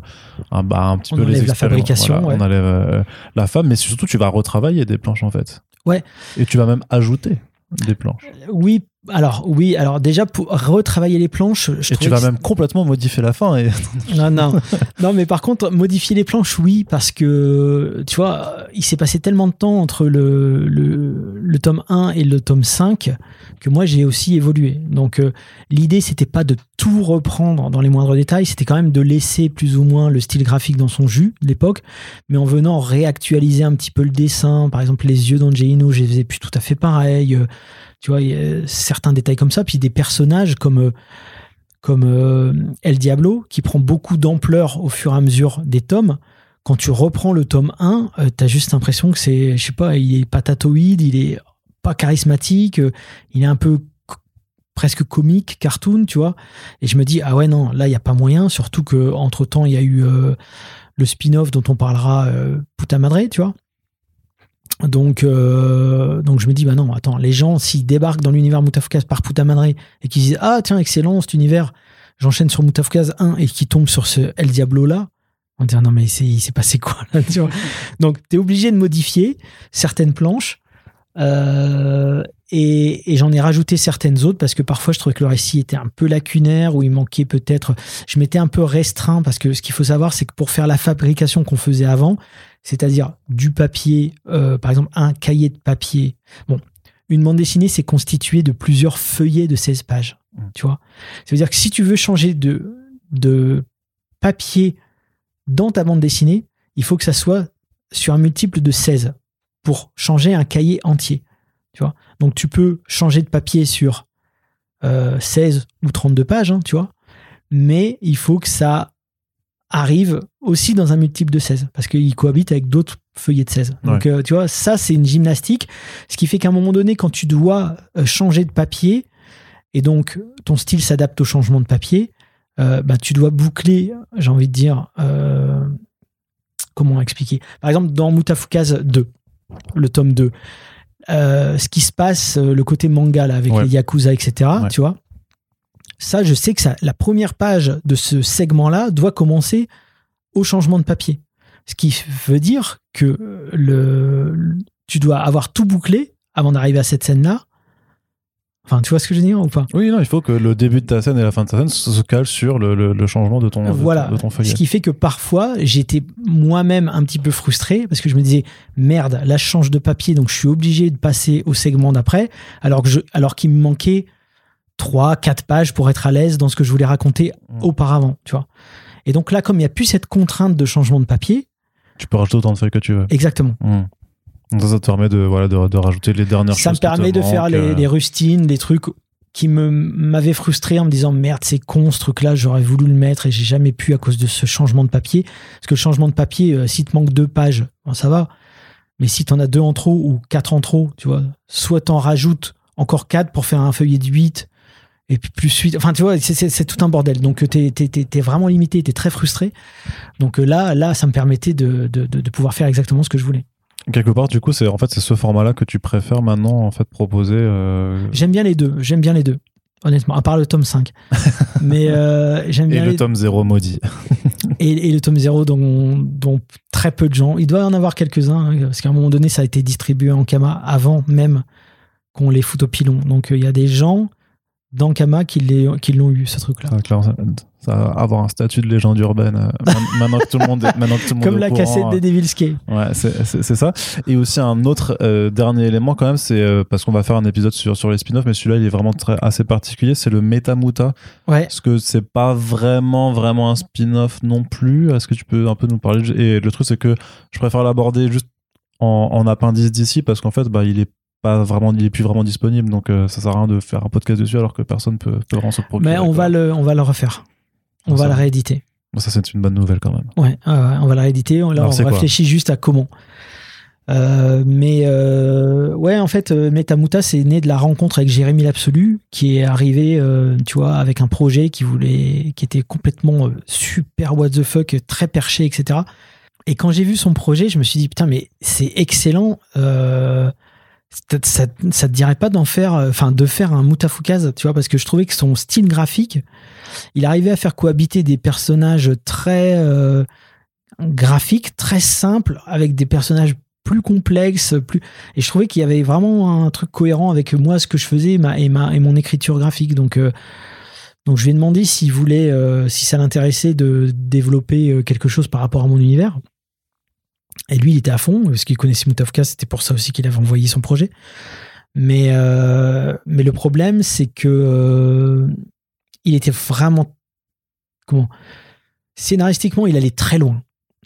un, bah, un petit On peu les enlève la fabrication, Voilà, ouais. On enlève euh, la femme, mais surtout tu vas retravailler des planches en fait. Ouais. Et tu vas même ajouter des planches. Oui, alors, oui, alors déjà, pour retravailler les planches, je Et tu vas que même complètement modifier la fin. Et... Non, non. non, mais par contre, modifier les planches, oui, parce que, tu vois, il s'est passé tellement de temps entre le, le, le tome 1 et le tome 5 que moi, j'ai aussi évolué. Donc, euh, l'idée, c'était pas de tout reprendre dans les moindres détails, c'était quand même de laisser plus ou moins le style graphique dans son jus de l'époque, mais en venant réactualiser un petit peu le dessin. Par exemple, les yeux d'Angelino, je les faisais plus tout à fait pareil. Euh, Tu vois, y a certains détails comme ça. Puis des personnages comme... euh, euh, El Diablo, qui prend beaucoup d'ampleur au fur et à mesure des tomes. Quand tu reprends le tome 1, euh, t'as juste l'impression que c'est, je sais pas, il est patatoïde, il est pas charismatique, il est un peu presque comique, cartoon, tu vois. Et je me dis, ah ouais, non, là, il n'y a pas moyen, surtout que entre temps il y a eu le spin-off dont on parlera, Puta Madre, tu vois. Donc, euh, donc je me dis, bah non, attends, les gens, s'ils débarquent dans l'univers Mutafukas par Puta Madre et qu'ils disent, ah tiens, excellent cet univers, j'enchaîne sur Mutafukas 1 et qu'ils tombent sur ce El Diablo là, on va dire, non mais c'est- il s'est passé quoi là, tu vois? Donc, tu es obligé de modifier certaines planches euh, et, et j'en ai rajouté certaines autres parce que parfois je trouvais que le récit était un peu lacunaire ou il manquait peut-être. Je m'étais un peu restreint parce que ce qu'il faut savoir, c'est que pour faire la fabrication qu'on faisait avant, c'est-à-dire du papier, euh, par exemple un cahier de papier. Bon, une bande dessinée, c'est constitué de plusieurs feuillets de 16 pages. Mm. Tu vois Ça veut dire que si tu veux changer de, de papier dans ta bande dessinée, il faut que ça soit sur un multiple de 16 pour changer un cahier entier. Tu vois. Donc tu peux changer de papier sur 16 ou 32 pages, hein, tu vois, mais il faut que ça arrive aussi dans un multiple de 16 parce qu'il cohabite avec d'autres feuillets de 16. Donc euh, tu vois, ça c'est une gymnastique, ce qui fait qu'à un moment donné, quand tu dois euh, changer de papier et donc ton style s'adapte au changement de papier, euh, bah, tu dois boucler, j'ai envie de dire, euh, comment expliquer? Par exemple, dans Mutafukaz 2, le tome 2, euh, ce qui se passe, euh, le côté manga là, avec Ouais. les Yakuza, etc., Ouais. tu vois, ça, je sais que ça, la première page de ce segment-là doit commencer au changement de papier. Ce qui veut dire que le, le- tu dois avoir tout bouclé avant d'arriver à cette scène-là. Enfin, tu vois ce que je veux dire ou pas? Oui, non, il faut que le début de ta scène et la fin de ta scène se calent sur le, le- le changement de ton, de ton- Voilà. de ton feuillet. Ce qui fait que parfois, j'étais moi-même un petit peu frustré parce que je me disais, merde, là, je change de papier, donc je suis obligé de passer au segment d'après, alors que je, alors qu'il me manquait trois, quatre pages pour être à l'aise dans ce que je voulais raconter Mm. auparavant, tu vois. Et donc là, comme il n'y a plus cette contrainte de changement de papier, Tu peux rajouter autant de feuilles que tu veux. exactement. Hmm. Ça, ça te permet de, voilà, de, de rajouter les dernières Ça me choses. qui te permet de faire les, euh, les rustines, les trucs qui me m'avaient frustré en me disant merde c'est con ce truc là j'aurais voulu le mettre et j'ai jamais pu à cause de ce changement de papier. Parce que le changement de papier euh, si te manque deux pages bon, ça va. Mais si t'en as deux en trop ou quatre en trop tu vois soit t'en rajoutes encore quatre pour faire un feuillet de 8 et puis plus suite enfin tu vois c'est- tout un bordel. Donc t'es t'es vraiment limité t'es très frustré. Donc euh, là là ça me permettait de, de, de- de pouvoir faire exactement ce que je voulais Quelque part, du coup, c'est en fait c'est ce format-là que tu préfères maintenant en fait proposer. euh, J'aime bien les deux, j'aime bien les deux, honnêtement, à part le tome 5. Mais euh, j'aime Et bien le les tome 0 maudit. et, et le tome 0 dont, dont très peu de gens, il doit y en avoir quelques-uns, hein, parce qu'à un moment donné, ça a été distribué en Kama avant même qu'on les foute au pilon. Donc euh, il y a des gens dans Kama qui les- qui l'ont eu, ce truc-là. Ça, va clairement, ça- va avoir un statut de légende urbaine euh, maintenant que tout le monde est, maintenant que tout le monde Comme est la cassette euh, des Devil's Cave. Ouais, c'est ça. Et aussi un autre euh, dernier élément quand même, c'est euh, parce qu'on va faire un épisode sur, sur les spin-offs, mais celui-là il est vraiment très, assez particulier, c'est le Metamuta. Ouais. Parce que c'est pas vraiment vraiment un spin-off non plus? Est-ce que tu peux un peu nous parler? Et le truc c'est que je préfère l'aborder juste en, en appendice d'ici parce qu'en fait bah, il est pas vraiment il est plus vraiment disponible donc euh, ça sert à rien de faire un podcast dessus alors que personne peut, peut vraiment se procurer. Mais on va le, on va le refaire. On va le rééditer. Bon, ça c'est une bonne nouvelle quand même. Ouais, on va la rééditer. Là, Alors, on réfléchit juste à comment. Euh, mais euh, ouais, en fait, euh, Metamuta, c'est né de la rencontre avec Jérémy l'Absolu, qui est arrivé, euh, tu vois, avec un projet qui voulait, qui était complètement super what the fuck, très perché, etc. Et quand j'ai vu son projet, je me suis dit putain, mais c'est excellent. Ça, ça, te dirait pas d'en faire, euh, enfin, de faire un Mutafukaz, tu vois, parce que je trouvais que son style graphique, il arrivait à faire cohabiter des personnages très euh, graphiques, très simples, avec des personnages plus complexes, et je trouvais qu'il y avait vraiment un truc cohérent avec moi, ce que je faisais et ma et, et mon écriture graphique. Donc euh, donc je lui ai demandé s'il voulait, si ça l'intéressait de développer quelque chose par rapport à mon univers. Et lui, il était à fond, parce qu'il connaissait Mutafka, c'était pour ça aussi qu'il avait envoyé son projet. Mais, euh, mais le problème, c'est que euh, il était vraiment. Comment? Scénaristiquement, il allait très loin.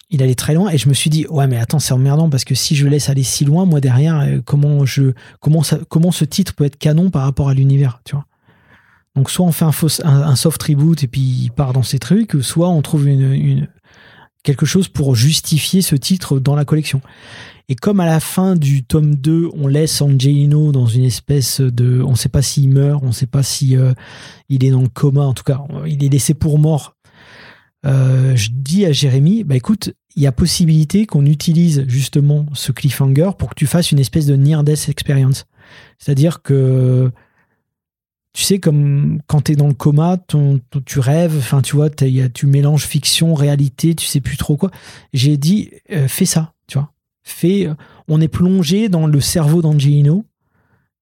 Il allait très loin et je me suis dit, ouais, mais attends, c'est emmerdant parce que si je laisse aller si loin, moi derrière, euh, comment, je, comment, ça, comment ce titre peut être canon par rapport à l'univers, tu vois? Donc, soit on fait un, fausse, un, soft reboot et puis il part dans ses trucs, soit on trouve une, quelque chose pour justifier ce titre dans la collection. Et comme à la fin du tome 2, on laisse Angelino dans une espèce de... On ne sait pas s'il meurt, on ne sait pas si euh, il est dans le coma, en tout cas, il est laissé pour mort. Euh, je dis à Jérémy, bah écoute, il y a possibilité qu'on utilise justement ce cliffhanger pour que tu fasses une espèce de near-death experience. C'est-à-dire que, tu sais, comme quand tu es dans le coma, ton, ton- tu rêves, enfin tu vois, t'as- y a- tu mélanges fiction, réalité, tu sais plus trop quoi. J'ai dit, euh, fais ça, tu vois. Fais, euh, on est plongé dans le cerveau d'Angelino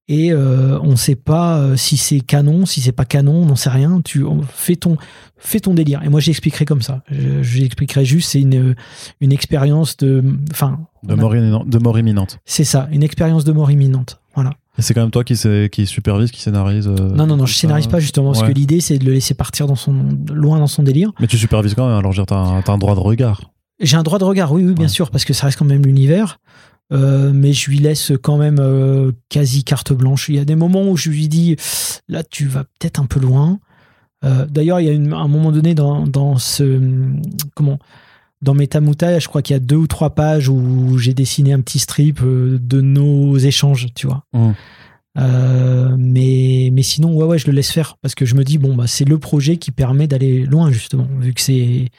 et euh, on sait pas euh, si c'est canon, si c'est pas canon, on n'en sait rien. Tu on- fais ton, fais ton délire. Et moi, j'expliquerai comme ça. Je- J'expliquerai juste, c'est une, une expérience de, enfin, De on a- mort, imminente- de mort imminente. c'est ça, une expérience de mort imminente. Voilà. Et c'est quand même toi qui, qui supervise, qui scénarise. euh, non, non, non, je scénarise pas justement parce que l'idée c'est de le laisser partir dans son loin dans son délire. Mais tu supervises quand même, alors dire, t'as un, droit de regard. J'ai un droit de regard, oui, oui, bien Ouais. sûr, parce que ça reste quand même l'univers. Euh, mais je lui laisse quand même euh, quasi carte blanche. Il y a des moments où je lui dis là, tu vas peut-être un peu loin. D'ailleurs, il y a une- un moment donné dans, dans ce comment dans Metamuta, je crois qu'il y a deux ou trois pages où j'ai dessiné un petit strip euh, de nos échanges, tu vois. Mm. Euh, mais, mais sinon, ouais, ouais, je le laisse faire parce que je me dis, bon, bah, c'est le projet qui permet d'aller loin, justement, vu que c'est.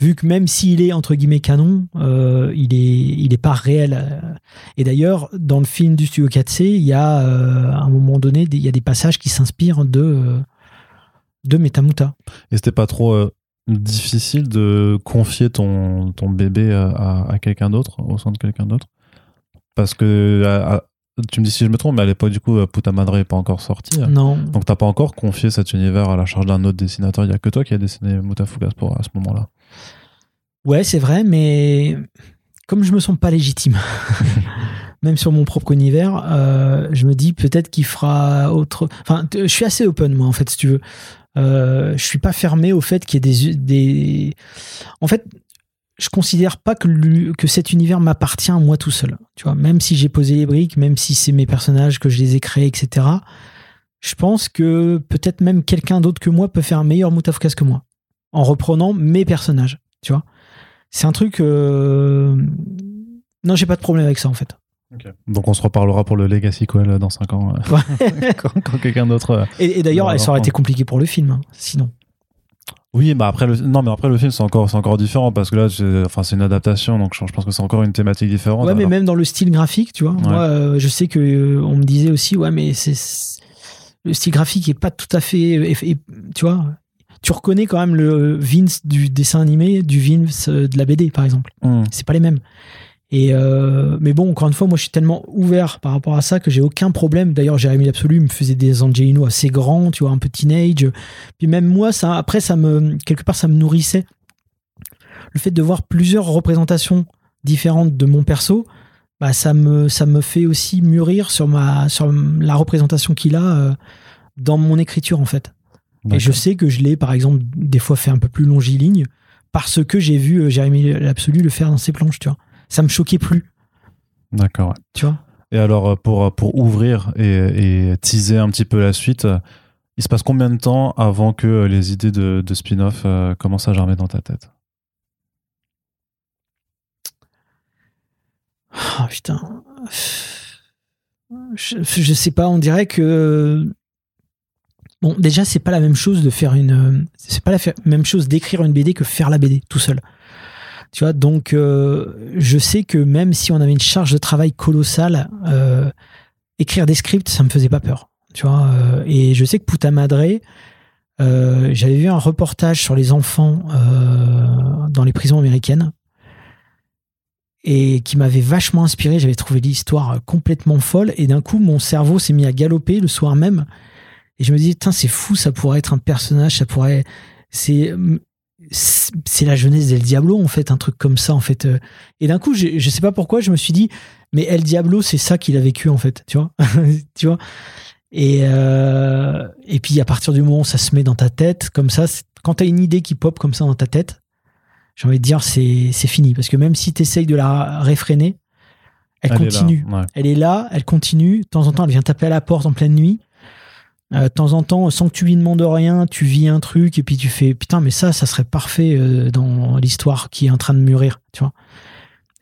Vu que même s'il est entre guillemets canon, euh, il est il est pas réel. Et d'ailleurs, dans le film du studio 4C, il y a euh, à un moment donné, des- il y a des passages qui s'inspirent de de Metamuta. Et c'était pas trop euh, difficile de confier ton, ton bébé à, à quelqu'un d'autre, au sein de quelqu'un d'autre? Parce que, à- à- tu me dis si je me trompe, mais à l'époque, du coup, euh, Puta Madre est pas encore sorti. Non, Donc t'as pas encore confié cet univers à la charge d'un autre dessinateur. Il y a que toi qui as dessiné Mutafukas pour à ce moment-là. Ouais, c'est vrai, mais comme je me sens pas légitime, même sur mon propre univers, euh, je me dis peut-être qu'il fera autre. Enfin, je suis assez open, moi, en fait, si tu veux. Euh, je suis pas fermé au fait qu'il y ait des. En fait, je considère pas que, que cet univers m'appartient à moi tout seul. Tu vois, même si j'ai posé les briques, même si c'est mes personnages que je les ai créés, etc. Je pense que peut-être même quelqu'un d'autre que moi peut faire un meilleur Mutafukas que moi en reprenant mes personnages. Tu vois, c'est un truc. euh, Non, j'ai pas de problème avec ça en fait. Donc on se reparlera pour le Legacy Coel dans 5 ans. euh, quand quand quelqu'un d'autre. euh, Et, et d'ailleurs, ça aurait été compliqué pour le film, hein, sinon. Oui, bah après le non mais après le film c'est encore c'est encore différent parce que là c'est enfin c'est une adaptation donc je, je pense que c'est encore une thématique différente. Ouais, mais alors. même dans le style graphique, tu vois. Moi, euh, je sais que euh, on me disait aussi, ouais, mais c'est le style graphique est pas tout à fait, et- et- tu vois. Tu reconnais quand même le Vince du dessin animé du Vince euh, de la BD, par exemple. Hmm. C'est pas les mêmes. Et euh, mais bon, encore une fois, moi, je suis tellement ouvert par rapport à ça que j'ai aucun problème. D'ailleurs, Jérémy l'absolu me faisait des Angelino assez grands, tu vois, un peu teenage. Puis même moi, ça, après, ça me quelque part, ça me nourrissait. Le fait de voir plusieurs représentations différentes de mon perso, bah, ça me ça me fait aussi mûrir sur ma sur la représentation qu'il a euh, dans mon écriture en fait. Et je sais que je l'ai, par exemple, des fois fait un peu plus longiligne parce que j'ai vu euh, Jérémy l'absolu le faire dans ses planches, tu vois. Ça me choquait plus, D'accord. ouais. tu vois? Et alors euh, pour pour ouvrir et, et teaser un petit peu la suite, euh, il se passe combien de temps avant que euh, les idées de, de spin-off euh, commencent à germer dans ta tête? Ah putain. Je, je sais pas, on dirait que. Bon, déjà, c'est pas la même chose de faire une. C'est pas la même chose d'écrire une BD que faire la BD tout seul. Tu vois, donc euh, je sais que même si on avait une charge de travail colossale, euh, écrire des scripts, ça me faisait pas peur. Tu vois, euh, et je sais que euh, j'avais vu un reportage sur les enfants dans les prisons américaines et qui m'avait vachement inspiré. J'avais trouvé l'histoire complètement folle et d'un coup, mon cerveau s'est mis à galoper le soir même. Et je me putain, c'est fou, ça pourrait être un personnage, ça pourrait. C'est. C'est la jeunesse d'El Diablo, en fait, un truc comme ça, en fait. Et d'un coup, je, je sais pas pourquoi, je me suis dit, mais El Diablo, c'est ça qu'il a vécu, en fait, tu vois. tu vois et, euh, et puis, à partir du moment où ça se met dans ta tête, comme ça, quand t'as une idée qui pop comme ça dans ta tête, j'ai envie de dire, c'est c'est fini. Parce que même si t'essayes de la réfréner, elle, est là, continue. ouais. Elle est là, elle continue. De temps en temps, elle vient taper à la porte en pleine nuit. Euh, de temps en temps, sans que tu lui demandes rien, tu vis un truc et puis tu fais putain, mais ça, ça serait parfait euh, dans l'histoire qui est en train de mûrir, tu vois.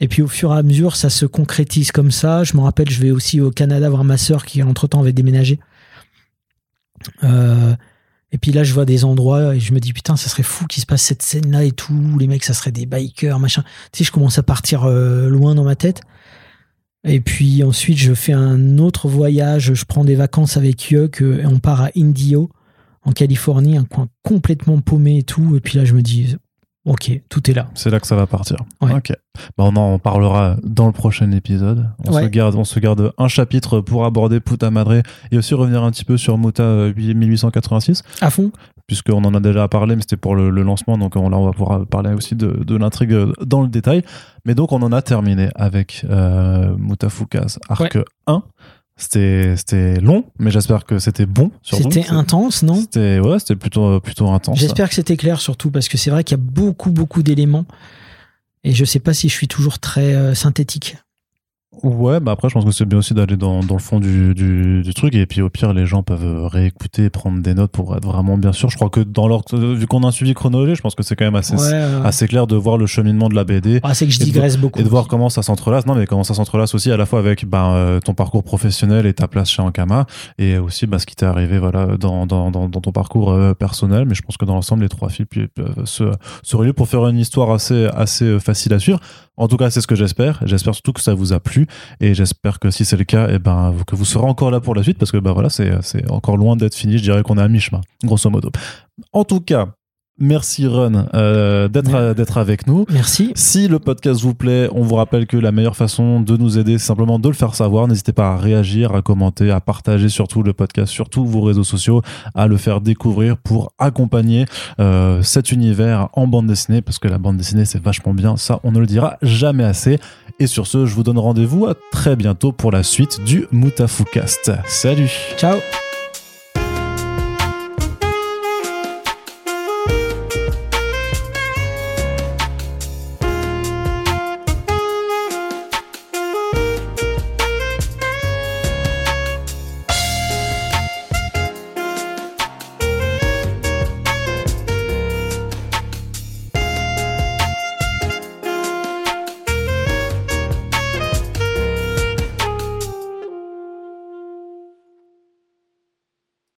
Et puis au fur et à mesure, ça se concrétise comme ça. Je me rappelle, je vais aussi au Canada voir ma sœur qui, entre temps, avait déménagé. Euh, et puis là, je vois des endroits et je me dis putain, ça serait fou qu'il se passe cette scène-là et tout. Les mecs, ça serait des bikers, machin. Tu sais, je commence à partir loin dans ma tête. Et puis ensuite, je fais un autre voyage. Je prends des vacances avec Yuck euh, et on part à Indio, en Californie, un coin complètement paumé et tout. Et puis là, je me dis, ok, tout est là. C'est là que ça va partir. Ouais. Ok. Bah, on en parlera dans le prochain épisode. On, Ouais. se garde, on se garde un chapitre pour aborder Puta Madre et aussi revenir un petit peu sur Muta euh, 1886, À fond. Puisqu'on en a déjà parlé, mais c'était pour le, le lancement. Donc on, là, on va pouvoir parler aussi de, de l'intrigue dans le détail. Mais donc on en a terminé avec euh, Mutafukas Arc 1. C'était long, mais j'espère que c'était bon. C'était intense, non? C'était ouais, c'était plutôt plutôt intense. J'espère que c'était clair surtout parce que c'est vrai qu'il y a beaucoup beaucoup d'éléments et je sais pas si je suis toujours très euh, synthétique. Ouais, bah après, je pense que c'est bien aussi d'aller dans, dans le fond du, du, du truc. Et puis, au pire, les gens peuvent réécouter, prendre des notes pour être vraiment bien sûr. Je crois que dans l'ordre, vu qu'on a un suivi chronologique, je pense que c'est quand même assez, Ouais, ouais. assez clair de voir le cheminement de la BD. Ah, c'est que je et de digresse beaucoup. Et de voir comment ça s'entrelace. Non, mais comment ça s'entrelace aussi à la fois avec ben, euh, ton parcours professionnel et ta place chez Ankama. Et aussi ben, ce qui t'est arrivé voilà, dans, dans, dans, dans ton parcours euh, personnel. Mais je pense que dans l'ensemble, les trois fils puis, peuvent se, se relier pour faire une histoire assez, assez euh, facile à suivre. En tout cas, c'est ce que j'espère. J'espère surtout que ça vous a plu. Et j'espère que si c'est le cas, eh ben, que vous serez encore là pour la suite. Parce que ben, voilà, c'est encore loin d'être fini. Je dirais qu'on est à mi-chemin, grosso modo. En tout cas, merci Run euh, d'être avec nous. Merci. Si le podcast vous plaît, on vous rappelle que la meilleure façon de nous aider, c'est simplement de le faire savoir. N'hésitez pas à réagir, à commenter, à partager surtout le podcast sur tous vos réseaux sociaux, à le faire découvrir pour accompagner euh, cet univers en bande dessinée, parce que la bande dessinée, c'est vachement bien. Ça, on ne le dira jamais assez. Et sur ce, je vous donne rendez-vous à très bientôt pour la suite du Moutafoukast. Salut Ciao.